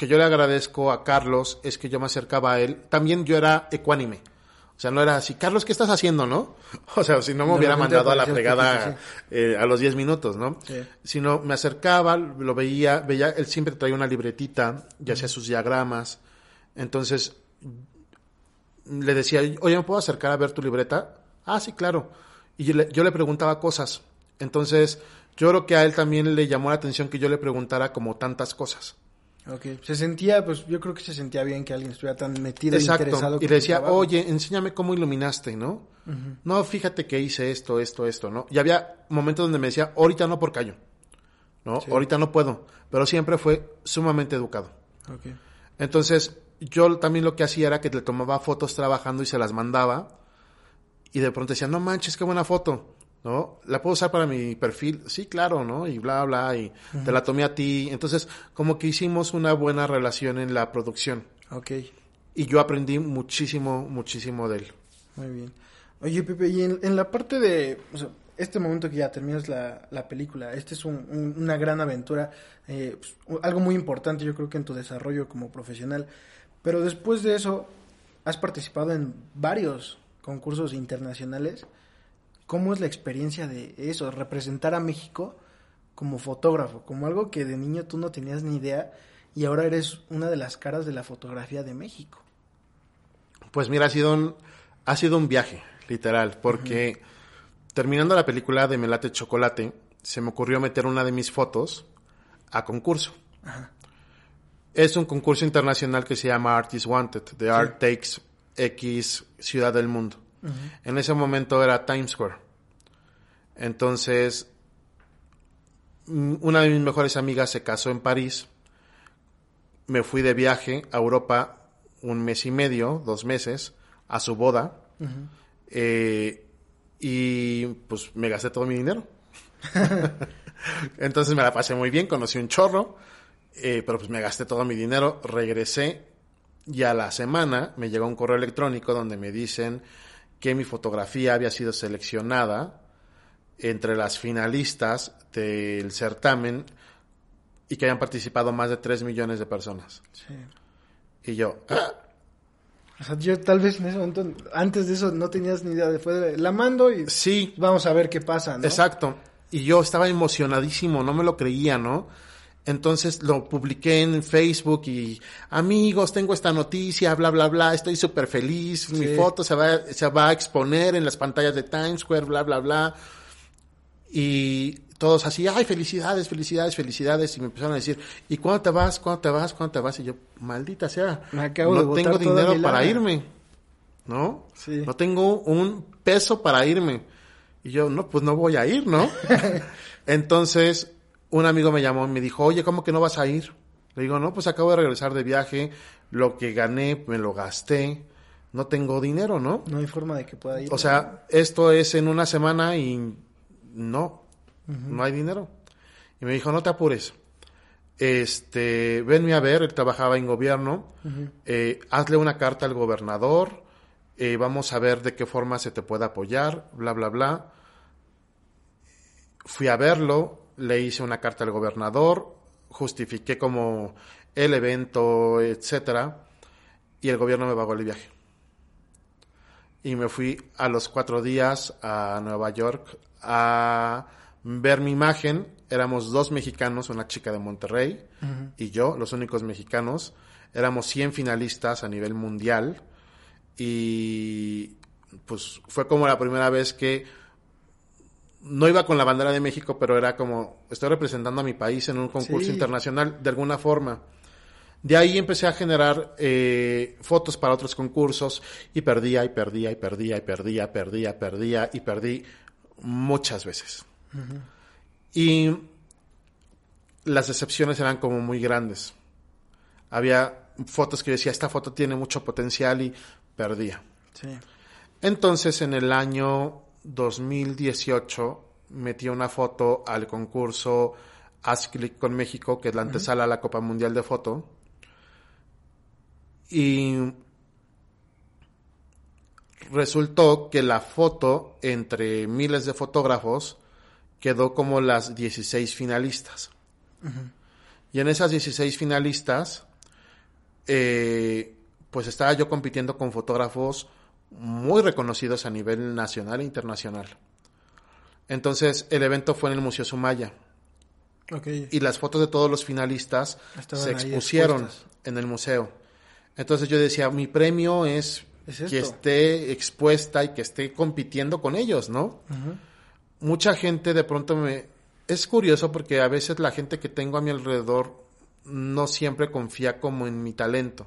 que yo le agradezco a Carlos es que yo me acercaba a él. También yo era ecuánime. O sea, no era así, Carlos, ¿qué estás haciendo, no? [LAUGHS] O sea, si no me hubiera mandado a la fregada eh, a los 10 minutos, ¿no? Sí. Sino me acercaba, lo veía, veía, él siempre traía una libretita y hacía sus diagramas. Entonces, le decía, oye, ¿me puedo acercar a ver tu libreta? Ah, sí, claro. Y yo le, yo le preguntaba cosas. Entonces, yo creo que a él también le llamó la atención que yo le preguntara como tantas cosas. Ok, se sentía, pues yo creo que se sentía bien que alguien estuviera tan metido e Exacto. interesado Y decía, oye, enséñame cómo iluminaste, ¿no? No, fíjate que hice esto, esto, esto, ¿no? Y había momentos donde me decía, ahorita no por callo, ¿no? Sí. Ahorita no puedo. Pero siempre fue sumamente educado. Entonces, yo también lo que hacía era que le tomaba fotos trabajando y se las mandaba. Y de pronto decía, no manches, qué buena foto, ¿no? ¿La puedo usar para mi perfil? Sí, claro, ¿no? Y bla, bla, y te la tomé a ti. Entonces, como que hicimos una buena relación en la producción. Ok, Y yo aprendí muchísimo, muchísimo de él. muy bien. Oye, Pepe, y en, en la parte de, o sea, este momento que ya terminas la, la película, este es un- un- una gran aventura, eh, pues, algo muy importante yo creo que en tu desarrollo como profesional, pero después de eso has participado en varios concursos internacionales, ¿cómo es la experiencia de eso? Representar a México como fotógrafo, como algo que de niño tú no tenías ni idea y ahora eres una de las caras de la fotografía de México. Pues mira, ha sido un, ha sido un viaje, literal, porque terminando la película de Melate Chocolate, se me ocurrió meter una de mis fotos a concurso. Es un concurso internacional que se llama Artist Wanted, The Art Takes X Ciudad del Mundo. En ese momento era Times Square. Entonces, mm, una de mis mejores amigas se casó en París. Me fui de viaje a Europa un mes y medio, dos meses, a su boda. Eh, y pues me gasté todo mi dinero. [LAUGHS] Entonces me la pasé muy bien, conocí un chorro, eh, pero pues me gasté todo mi dinero, regresé y a la semana me llegó un correo electrónico donde me dicen que mi fotografía había sido seleccionada entre las finalistas del certamen y que habían participado más de 3 millones de personas. Sí. Y yo, ¡ah! O sea, yo tal vez en ese momento, antes de eso, no tenías ni idea de, fue la mando y sí. vamos a ver qué pasa, ¿no? Exacto. Y yo estaba emocionadísimo, no me lo creía, ¿no? Entonces lo publiqué en Facebook y amigos, tengo esta noticia, bla, bla, bla, estoy súper feliz, mi foto se va, se va a exponer en las pantallas de Times Square, bla, bla, bla. Y todos así, ay, felicidades, felicidades, felicidades. Y me empezaron a decir, ¿y cuándo te vas? ¿Cuándo te vas? ¿Cuándo te vas? Y yo, maldita sea, no tengo dinero para irme, ¿no? Sí. No tengo un peso para irme. Y yo, no, pues no voy a ir, ¿no? [LAUGHS] Entonces, un amigo me llamó y me dijo, oye, ¿cómo que no vas a ir? Le digo, no, pues acabo de regresar de viaje, lo que gané me lo gasté, no tengo dinero, ¿no? No hay forma de que pueda ir. O sea, esto es en una semana y no, no hay dinero. Y me dijo, no te apures. Este, venme a ver, él trabajaba en gobierno, eh, hazle una carta al gobernador, eh, vamos a ver de qué forma se te puede apoyar, bla, bla, bla. Fui a verlo, le hice una carta al gobernador, justifiqué como el evento, etcétera, y el gobierno me pagó el viaje. Y me fui a los cuatro días a Nueva York a ver mi imagen. Éramos dos mexicanos, una chica de Monterrey y yo, los únicos mexicanos. Éramos 100 finalistas a nivel mundial y pues fue como la primera vez que no iba con la bandera de México, pero era como estoy representando a mi país en un concurso internacional de alguna forma. De ahí empecé a generar eh, fotos para otros concursos y perdía y perdía y perdía y perdía, perdía, perdía y perdí muchas veces. Y las decepciones eran como muy grandes. Había fotos que yo decía, esta foto tiene mucho potencial y perdía. Entonces, en el año 2018, metí una foto al concurso Haz Click con México, que es la antesala a la Copa Mundial de Foto. Y resultó que la foto entre miles de fotógrafos quedó como las 16 finalistas. Y en esas 16 finalistas, eh, pues estaba yo compitiendo con fotógrafos muy reconocidos a nivel nacional e internacional. Entonces el evento fue en el Museo Sumaya. Y las fotos de todos los finalistas se expusieron en el museo. Entonces yo decía, mi premio es, que esté expuesta y que esté compitiendo con ellos, ¿no? mucha gente de pronto me... Es curioso porque a veces la gente que tengo a mi alrededor no siempre confía como en mi talento.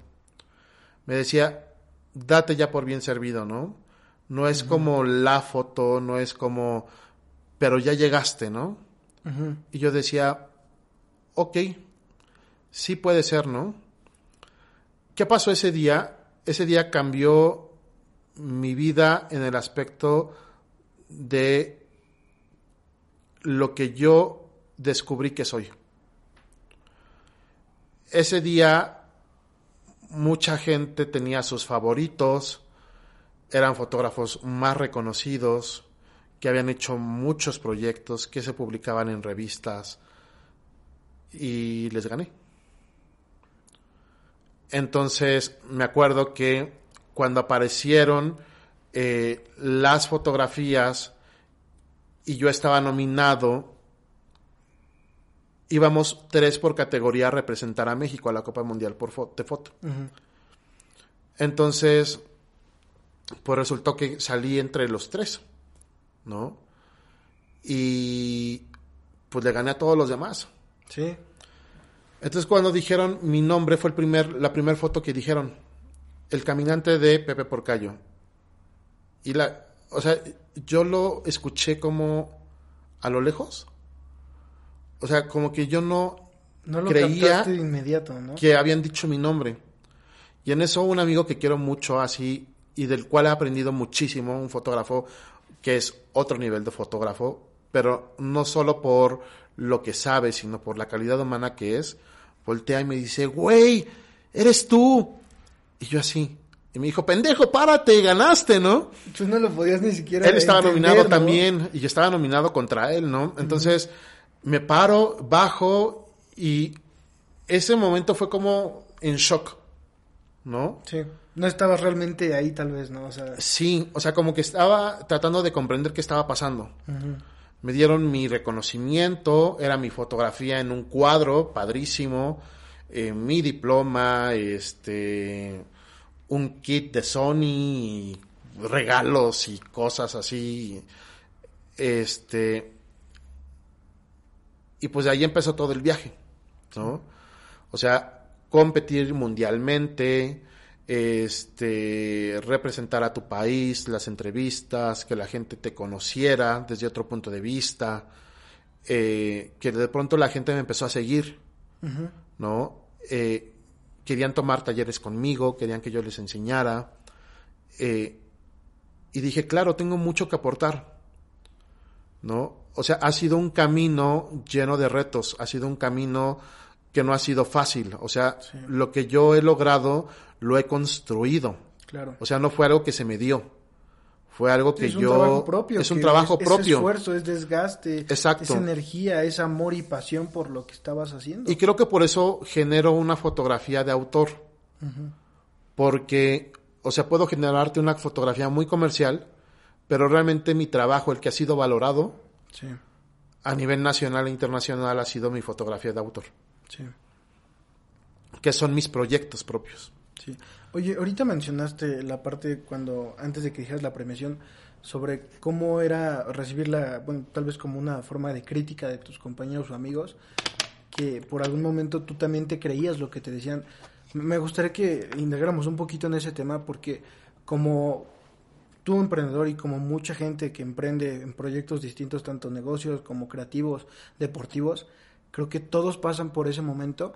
Me decía, date ya por bien servido, ¿no? No es como la foto, no es como, pero ya llegaste, ¿no? Y yo decía, ok, sí puede ser, ¿no? ¿Qué pasó ese día? Ese día cambió mi vida en el aspecto de lo que yo descubrí que soy. Ese día mucha gente tenía sus favoritos, eran fotógrafos más reconocidos, que habían hecho muchos proyectos, que se publicaban en revistas y les gané. Entonces me acuerdo que cuando aparecieron eh, las fotografías y yo estaba nominado, íbamos tres por categoría a representar a México a la Copa Mundial por de foto. Entonces, pues resultó que salí entre los tres, ¿no? Y pues le gané a todos los demás. Sí. Entonces cuando dijeron mi nombre fue el primer, la primera foto que dijeron, el caminante de Pepe Porcayo. Y la, o sea, yo lo escuché como a lo lejos. O sea, como que yo no, No lo creía de inmediato, ¿no? que habían dicho mi nombre. Y en eso un amigo que quiero mucho así y del cual he aprendido muchísimo, un fotógrafo que es otro nivel de fotógrafo, pero no solo por lo que sabe, sino por la calidad humana que es, voltea y me dice, güey, eres tú. Y yo así. Y me dijo, pendejo, párate, ganaste, ¿no? Tú no lo podías ni siquiera Él estaba entender, nominado ¿no? también y yo estaba nominado contra él, ¿no? Entonces me paro, bajo y ese momento fue como en shock, ¿no? Sí. No estabas realmente ahí, tal vez, ¿no? O sea, Sí, o sea, como que estaba tratando de comprender qué estaba pasando. Me dieron mi reconocimiento, era mi fotografía en un cuadro, padrísimo, eh, mi diploma, este, un kit de Sony, y regalos y cosas así, este, y pues de ahí empezó todo el viaje, ¿no? O sea, competir mundialmente, este, representar a tu país, las entrevistas, que la gente te conociera desde otro punto de vista, eh, que de pronto la gente me empezó a seguir. ¿no? Eh, querían tomar talleres conmigo, querían que yo les enseñara, eh, y dije, claro, tengo mucho que aportar, ¿no? O sea, ha sido un camino lleno de retos, ha sido un camino que no ha sido fácil, o sea, Sí. lo que yo he logrado lo he construido, Claro. o sea, no fue algo que se me dio, fue algo que es un yo trabajo propio. es un trabajo es, propio. Es esfuerzo, es desgaste. Exacto. Es energía, es amor y pasión por lo que estabas haciendo. Y creo que por eso genero una fotografía de autor. Porque, o sea, puedo generarte una fotografía muy comercial, pero realmente mi trabajo, el que ha sido valorado Sí, a nivel nacional e internacional, ha sido mi fotografía de autor, sí, que son mis proyectos propios. sí. Oye, ahorita mencionaste la parte cuando, antes de que dijeras la premiación, sobre cómo era recibirla, bueno, tal vez como una forma de crítica de tus compañeros o amigos, que por algún momento tú también te creías lo que te decían. Me gustaría que integráramos un poquito en ese tema porque como tú emprendedor y como mucha gente que emprende en proyectos distintos, tanto negocios como creativos, deportivos, creo que todos pasan por ese momento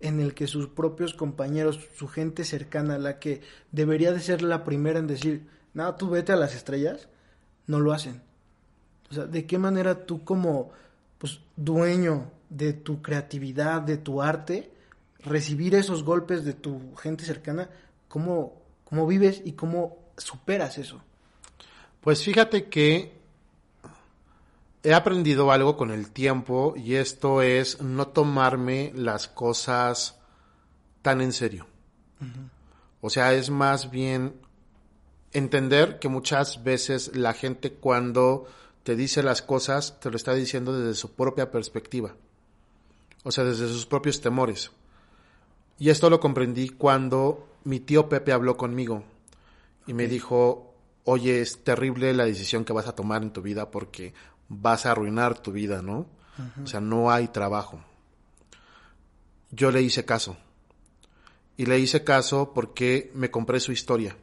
en el que sus propios compañeros, su gente cercana, la que debería de ser la primera en decir, no, tú vete a las estrellas, no lo hacen. O sea, ¿de qué manera tú como pues, dueño de tu creatividad, de tu arte, recibir esos golpes de tu gente cercana, cómo, cómo vives y cómo superas eso? Pues fíjate que he aprendido algo con el tiempo y esto es no tomarme las cosas tan en serio. O sea, es más bien entender que muchas veces la gente cuando te dice las cosas te lo está diciendo desde su propia perspectiva. O sea, desde sus propios temores. Y esto lo comprendí cuando mi tío Pepe habló conmigo y me dijo, oye, es terrible la decisión que vas a tomar en tu vida porque vas a arruinar tu vida, ¿no? O sea, no hay trabajo. Yo le hice caso. Y le hice caso porque me compré su historia.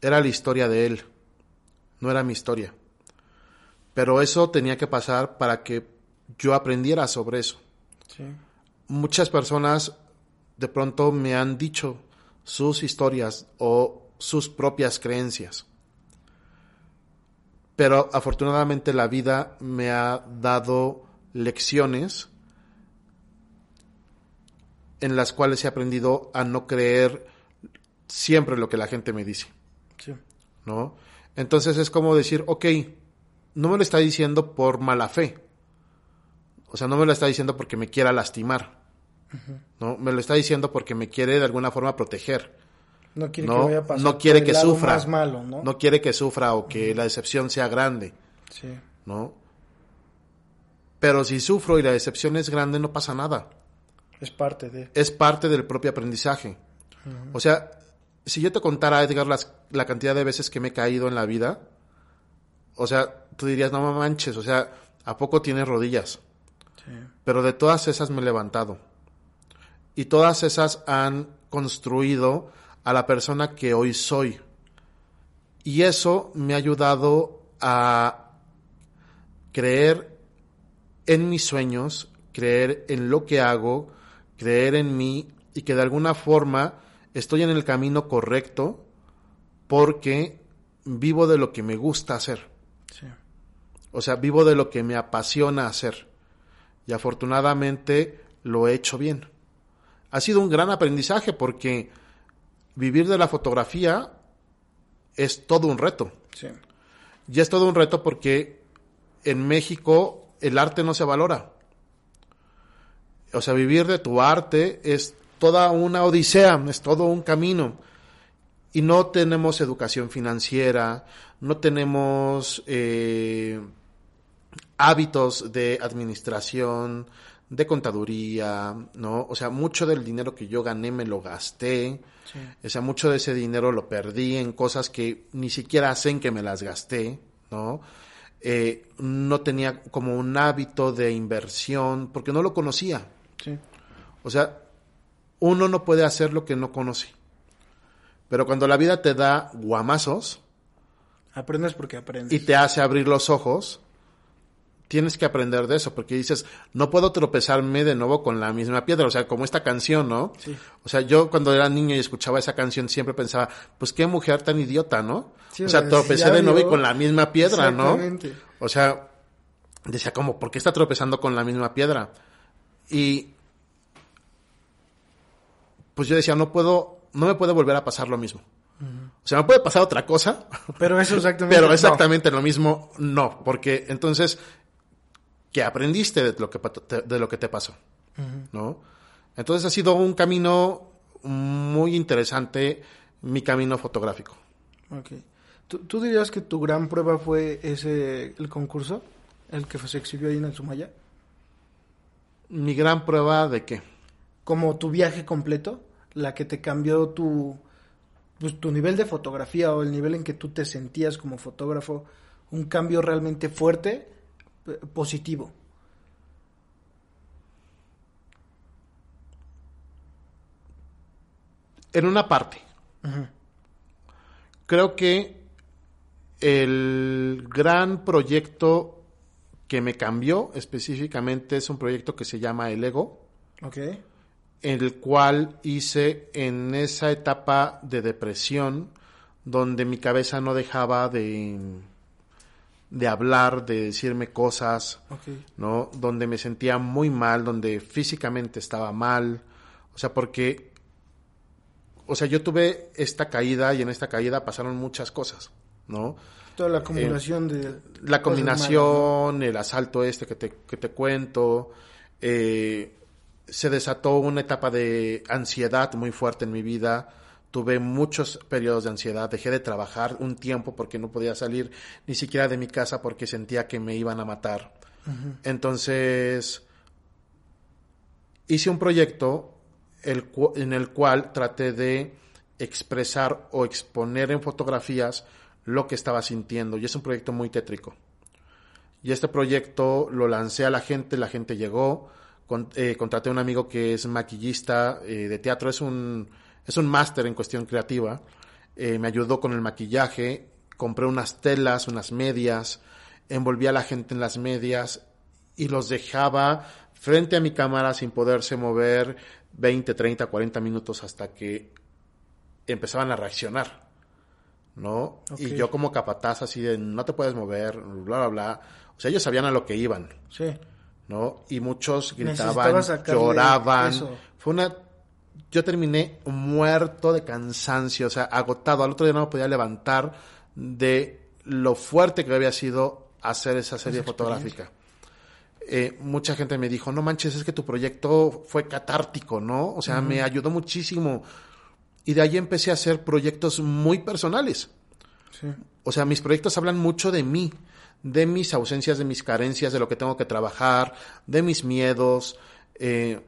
Era la historia de él, no era mi historia. Pero eso tenía que pasar para que yo aprendiera sobre eso. Sí. Muchas personas de pronto me han dicho sus historias o sus propias creencias. Pero afortunadamente la vida me ha dado lecciones en las cuales he aprendido a no creer siempre lo que la gente me dice, Sí. ¿no? Entonces es como decir, ok, no me lo está diciendo por mala fe. O sea, no me lo está diciendo porque me quiera lastimar. ¿no? Me lo está diciendo porque me quiere de alguna forma proteger. No quiere que vaya a pasar no quiere que sufra. más malo, ¿no? No quiere que sufra o que la decepción sea grande, Sí. ¿no? Pero si sufro y la decepción es grande, no pasa nada. Es parte de. Es parte del propio aprendizaje. O sea, si yo te contara, Edgar, las- la cantidad de veces que me he caído en la vida, o sea, tú dirías, no manches, o sea, ¿a poco tienes rodillas? Sí. Pero de todas esas me he levantado. Y todas esas han construido a la persona que hoy soy. Y eso me ha ayudado a creer en mis sueños, creer en lo que hago, creer en mí y que de alguna forma estoy en el camino correcto porque vivo de lo que me gusta hacer. Sí. O sea, vivo de lo que me apasiona hacer. Y afortunadamente lo he hecho bien. Ha sido un gran aprendizaje porque vivir de la fotografía es todo un reto. Sí. Y es todo un reto porque en México el arte no se valora. O sea, vivir de tu arte es toda una odisea, es todo un camino. Y no tenemos educación financiera, no tenemos eh, hábitos de administración, de contaduría, ¿no? O sea, mucho del dinero que yo gané me lo gasté. Sí. O sea, mucho de ese dinero lo perdí en cosas que ni siquiera hacen que me las gasté, ¿no? Eh, no tenía como un hábito de inversión porque no lo conocía. Sí. O sea, uno no puede hacer lo que no conoce. Pero cuando la vida te da guamazos Aprendes porque aprendes. y te hace abrir los ojos, tienes que aprender de eso, porque dices, no puedo tropezarme de nuevo con la misma piedra, o sea, como esta canción, ¿no? Sí. O sea, yo cuando era niño y escuchaba esa canción siempre pensaba, pues qué mujer tan idiota, ¿no? Sí, o sea, tropecé de nuevo y con la misma piedra, ¿no? Exactamente. O sea, decía, como, ¿por qué está tropezando con la misma piedra? Y pues yo decía, no puedo, no me puede volver a pasar lo mismo. O sea, me puede pasar otra cosa, Pero eso exactamente. [LAUGHS] pero no. exactamente lo mismo, no, porque entonces, ¿qué aprendiste de lo que, te- de lo que te pasó? ¿No? Entonces ha sido un camino muy interesante, mi camino fotográfico. Ok. ¿Tú, tú dirías que tu gran prueba fue ese, el concurso? El que se exhibió ahí en el Sumaya. Mi gran prueba de qué? Como tu viaje completo, la que te cambió tu, pues, tu nivel de fotografía o el nivel en que tú te sentías como fotógrafo, un cambio realmente fuerte, positivo. En una parte, creo que el gran proyecto que me cambió específicamente es un proyecto que se llama El Ego. Ok. el cual hice en esa etapa de depresión donde mi cabeza no dejaba de, de hablar, de decirme cosas. ¿no? Donde me sentía muy mal, donde físicamente estaba mal, o sea, porque, o sea, yo tuve esta caída y en esta caída pasaron muchas cosas, ¿no? Toda la acumulación de... La malas, combinación, el asalto este que te, que te cuento, eh, se desató una etapa de ansiedad muy fuerte en mi vida. Tuve muchos periodos de ansiedad. Dejé de trabajar un tiempo porque no podía salir ni siquiera de mi casa porque sentía que me iban a matar. Entonces, hice un proyecto el en el cual traté de expresar o exponer en fotografías lo que estaba sintiendo. Y es un proyecto muy tétrico. Y este proyecto lo lancé a la gente, la gente llegó. Con- eh, contraté a un amigo que es maquillista eh, de teatro, es un, es un máster en cuestión creativa. Eh, me ayudó con el maquillaje, compré unas telas, unas medias, envolví a la gente en las medias y los dejaba frente a mi cámara sin poderse mover 20, 30, 40 minutos hasta que empezaban a reaccionar. ¿No? Y yo como capataz así de no te puedes mover, bla, bla, bla. O sea, ellos sabían a lo que iban. Sí. ¿no? Y muchos gritaban, lloraban. eso. Fue una... Yo terminé muerto de cansancio, o sea, agotado. Al otro día no me podía levantar de lo fuerte que había sido hacer esa serie Esa fotográfica. Eh, mucha gente me dijo, no manches, es que tu proyecto fue catártico, ¿no? O sea, me ayudó muchísimo. Y de ahí empecé a hacer proyectos muy personales. Sí. O sea, mis proyectos hablan mucho de mí, de mis ausencias, de mis carencias, de lo que tengo que trabajar, de mis miedos. eh,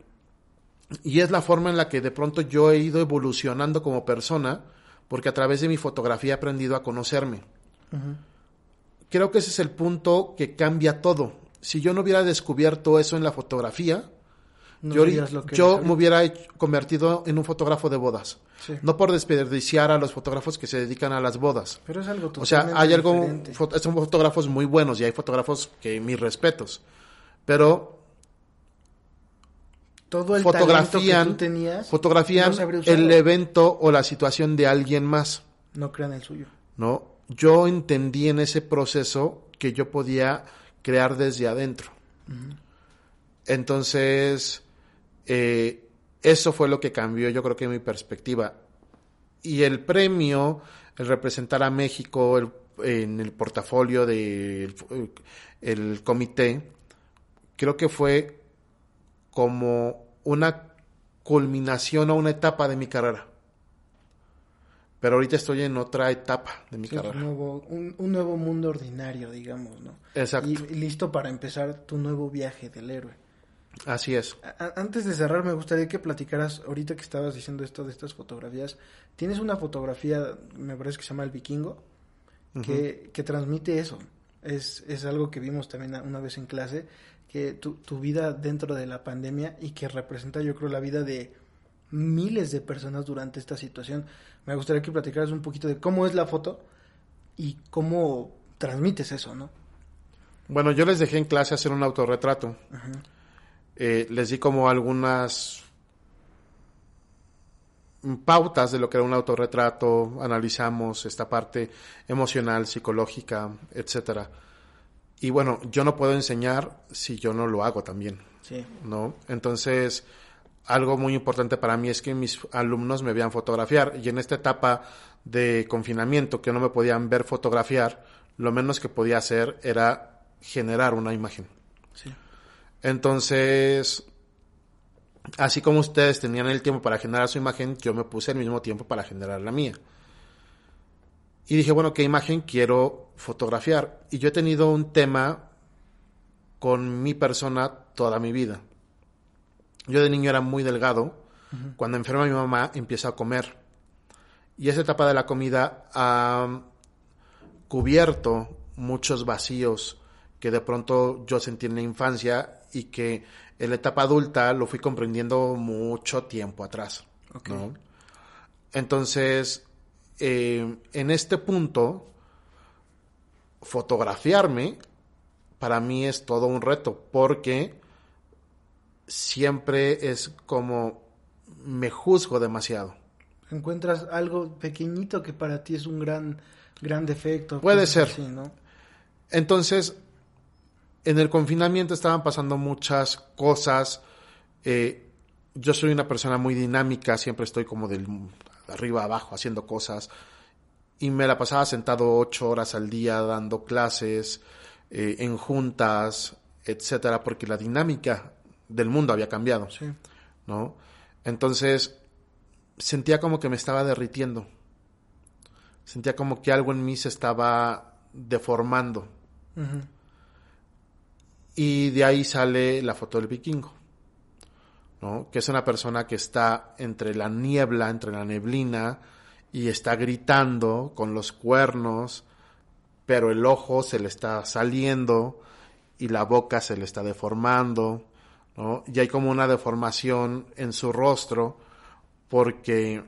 y es la forma en la que de pronto yo he ido evolucionando como persona, porque a través de mi fotografía he aprendido a conocerme. Creo que ese es el punto que cambia todo. Si yo no hubiera descubierto eso en la fotografía, No yo, serías lo que yo eres me hubiera hecho- convertido en un fotógrafo de bodas. Sí. No por desperdiciar a los fotógrafos que se dedican a las bodas. Pero es algo O sea, hay algo, diferente. son fotógrafos muy buenos y hay fotógrafos que mis respetos. Pero Todo el talento que fotografían, tú tenías, fotografían no el evento o la situación de alguien más, no crean el suyo. ¿no? Yo entendí en ese proceso que yo podía crear desde adentro. Entonces, eh, eso fue lo que cambió, yo creo que mi perspectiva. Y el premio, el representar a México el- en el portafolio del el comité, creo que fue como una culminación o una etapa de mi carrera. Pero ahorita estoy en otra etapa de mi Sí, carrera. un, nuevo, un, un nuevo mundo ordinario, digamos, ¿no? Exacto. Y, y listo para empezar tu nuevo viaje del héroe. Así es. Antes de cerrar, me gustaría que platicaras, ahorita que estabas diciendo esto de estas fotografías, tienes una fotografía, me parece que se llama El Vikingo, que, que transmite eso. Es, es algo que vimos también una vez en clase, que tu, tu vida dentro de la pandemia y que representa, yo creo, la vida de miles de personas durante esta situación. Me gustaría que platicaras un poquito de cómo es la foto y cómo transmites eso, ¿no? Bueno, yo les dejé en clase hacer un autorretrato. Ajá. Eh, les di como algunas pautas de lo que era un autorretrato, analizamos esta parte emocional, psicológica, etcétera. Y bueno, yo no puedo enseñar si yo no lo hago también, Sí. ¿no? Entonces, algo muy importante para mí es que mis alumnos me vean fotografiar y en esta etapa de confinamiento que no me podían ver fotografiar, lo menos que podía hacer era generar una imagen. Sí. Entonces, así como ustedes tenían el tiempo para generar su imagen, yo me puse el mismo tiempo para generar la mía. Y dije, bueno, ¿qué imagen quiero fotografiar? Y yo he tenido un tema con mi persona toda mi vida. Yo de niño era muy delgado. Cuando enferma mi mamá, empiezo a comer. Y esa etapa de la comida ha cubierto muchos vacíos que de pronto yo sentí en la infancia y que en la etapa adulta lo fui comprendiendo mucho tiempo atrás. Entonces, eh, en este punto, fotografiarme para mí es todo un reto porque siempre es como me juzgo demasiado. encuentras algo pequeñito que para ti es un gran gran defecto. Puede ser. así, ¿no? Entonces, en el confinamiento estaban pasando muchas cosas. eh, yo soy una persona muy dinámica, siempre estoy como del arriba abajo haciendo cosas. Y me la pasaba sentado ocho horas al día dando clases, eh, en juntas, etcétera, porque la dinámica del mundo había cambiado. Sí. ¿no? Entonces, sentía como que me estaba derritiendo. Sentía como que algo en mí se estaba deformando. Y de ahí sale la foto del vikingo, ¿no? Que es una persona que está entre la niebla, entre la neblina, y está gritando con los cuernos, pero el ojo se le está saliendo y la boca se le está deformando, ¿no? Y hay como una deformación en su rostro porque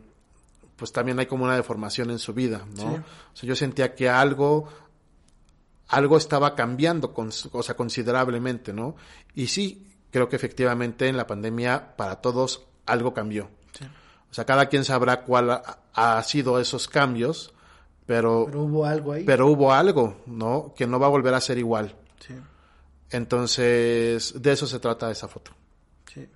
pues también hay como una deformación en su vida, ¿no? Sí. O sea, yo sentía que algo algo estaba cambiando, con, o sea, considerablemente, ¿no? Y sí, creo que efectivamente en la pandemia para todos algo cambió. Sí. O sea, cada quien sabrá cuál ha, ha sido esos cambios, pero, Pero hubo algo ahí. pero hubo algo, ¿no? Que no va a volver a ser igual. Sí. Entonces, de eso se trata esa foto. Sí.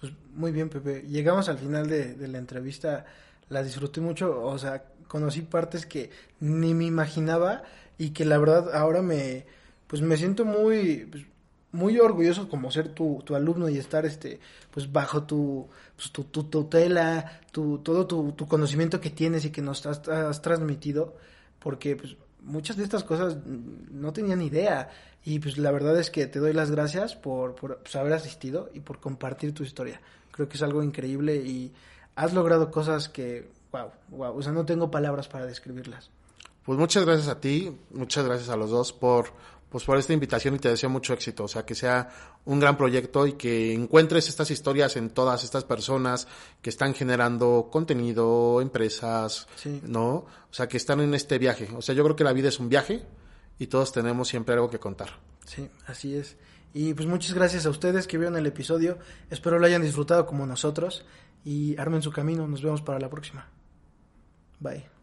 Pues muy bien, Pepe. Llegamos al final de, de la entrevista. La disfruté mucho. O sea, conocí partes que ni me imaginaba y que la verdad ahora me, pues me siento muy, pues, muy orgulloso como ser tu, tu alumno y estar este pues bajo tu pues, tu, tu, tutela, tu, todo tu, tu, conocimiento que tienes y que nos has, has transmitido, porque pues muchas de estas cosas no tenía ni idea. Y pues la verdad es que te doy las gracias por, por pues, haber asistido y por compartir tu historia. Creo que es algo increíble y has logrado cosas que, wow, wow, o sea, no tengo palabras para describirlas. Pues muchas gracias a ti, muchas gracias a los dos por, pues por esta invitación y te deseo mucho éxito, o sea, que sea un gran proyecto y que encuentres estas historias en todas estas personas que están generando contenido, empresas, ¿no? O sea, que están en este viaje. O sea, yo creo que la vida es un viaje y todos tenemos siempre algo que contar. Sí, así es. Y pues muchas gracias a ustedes que vieron el episodio. Espero lo hayan disfrutado como nosotros y armen su camino. Nos vemos para la próxima. Bye.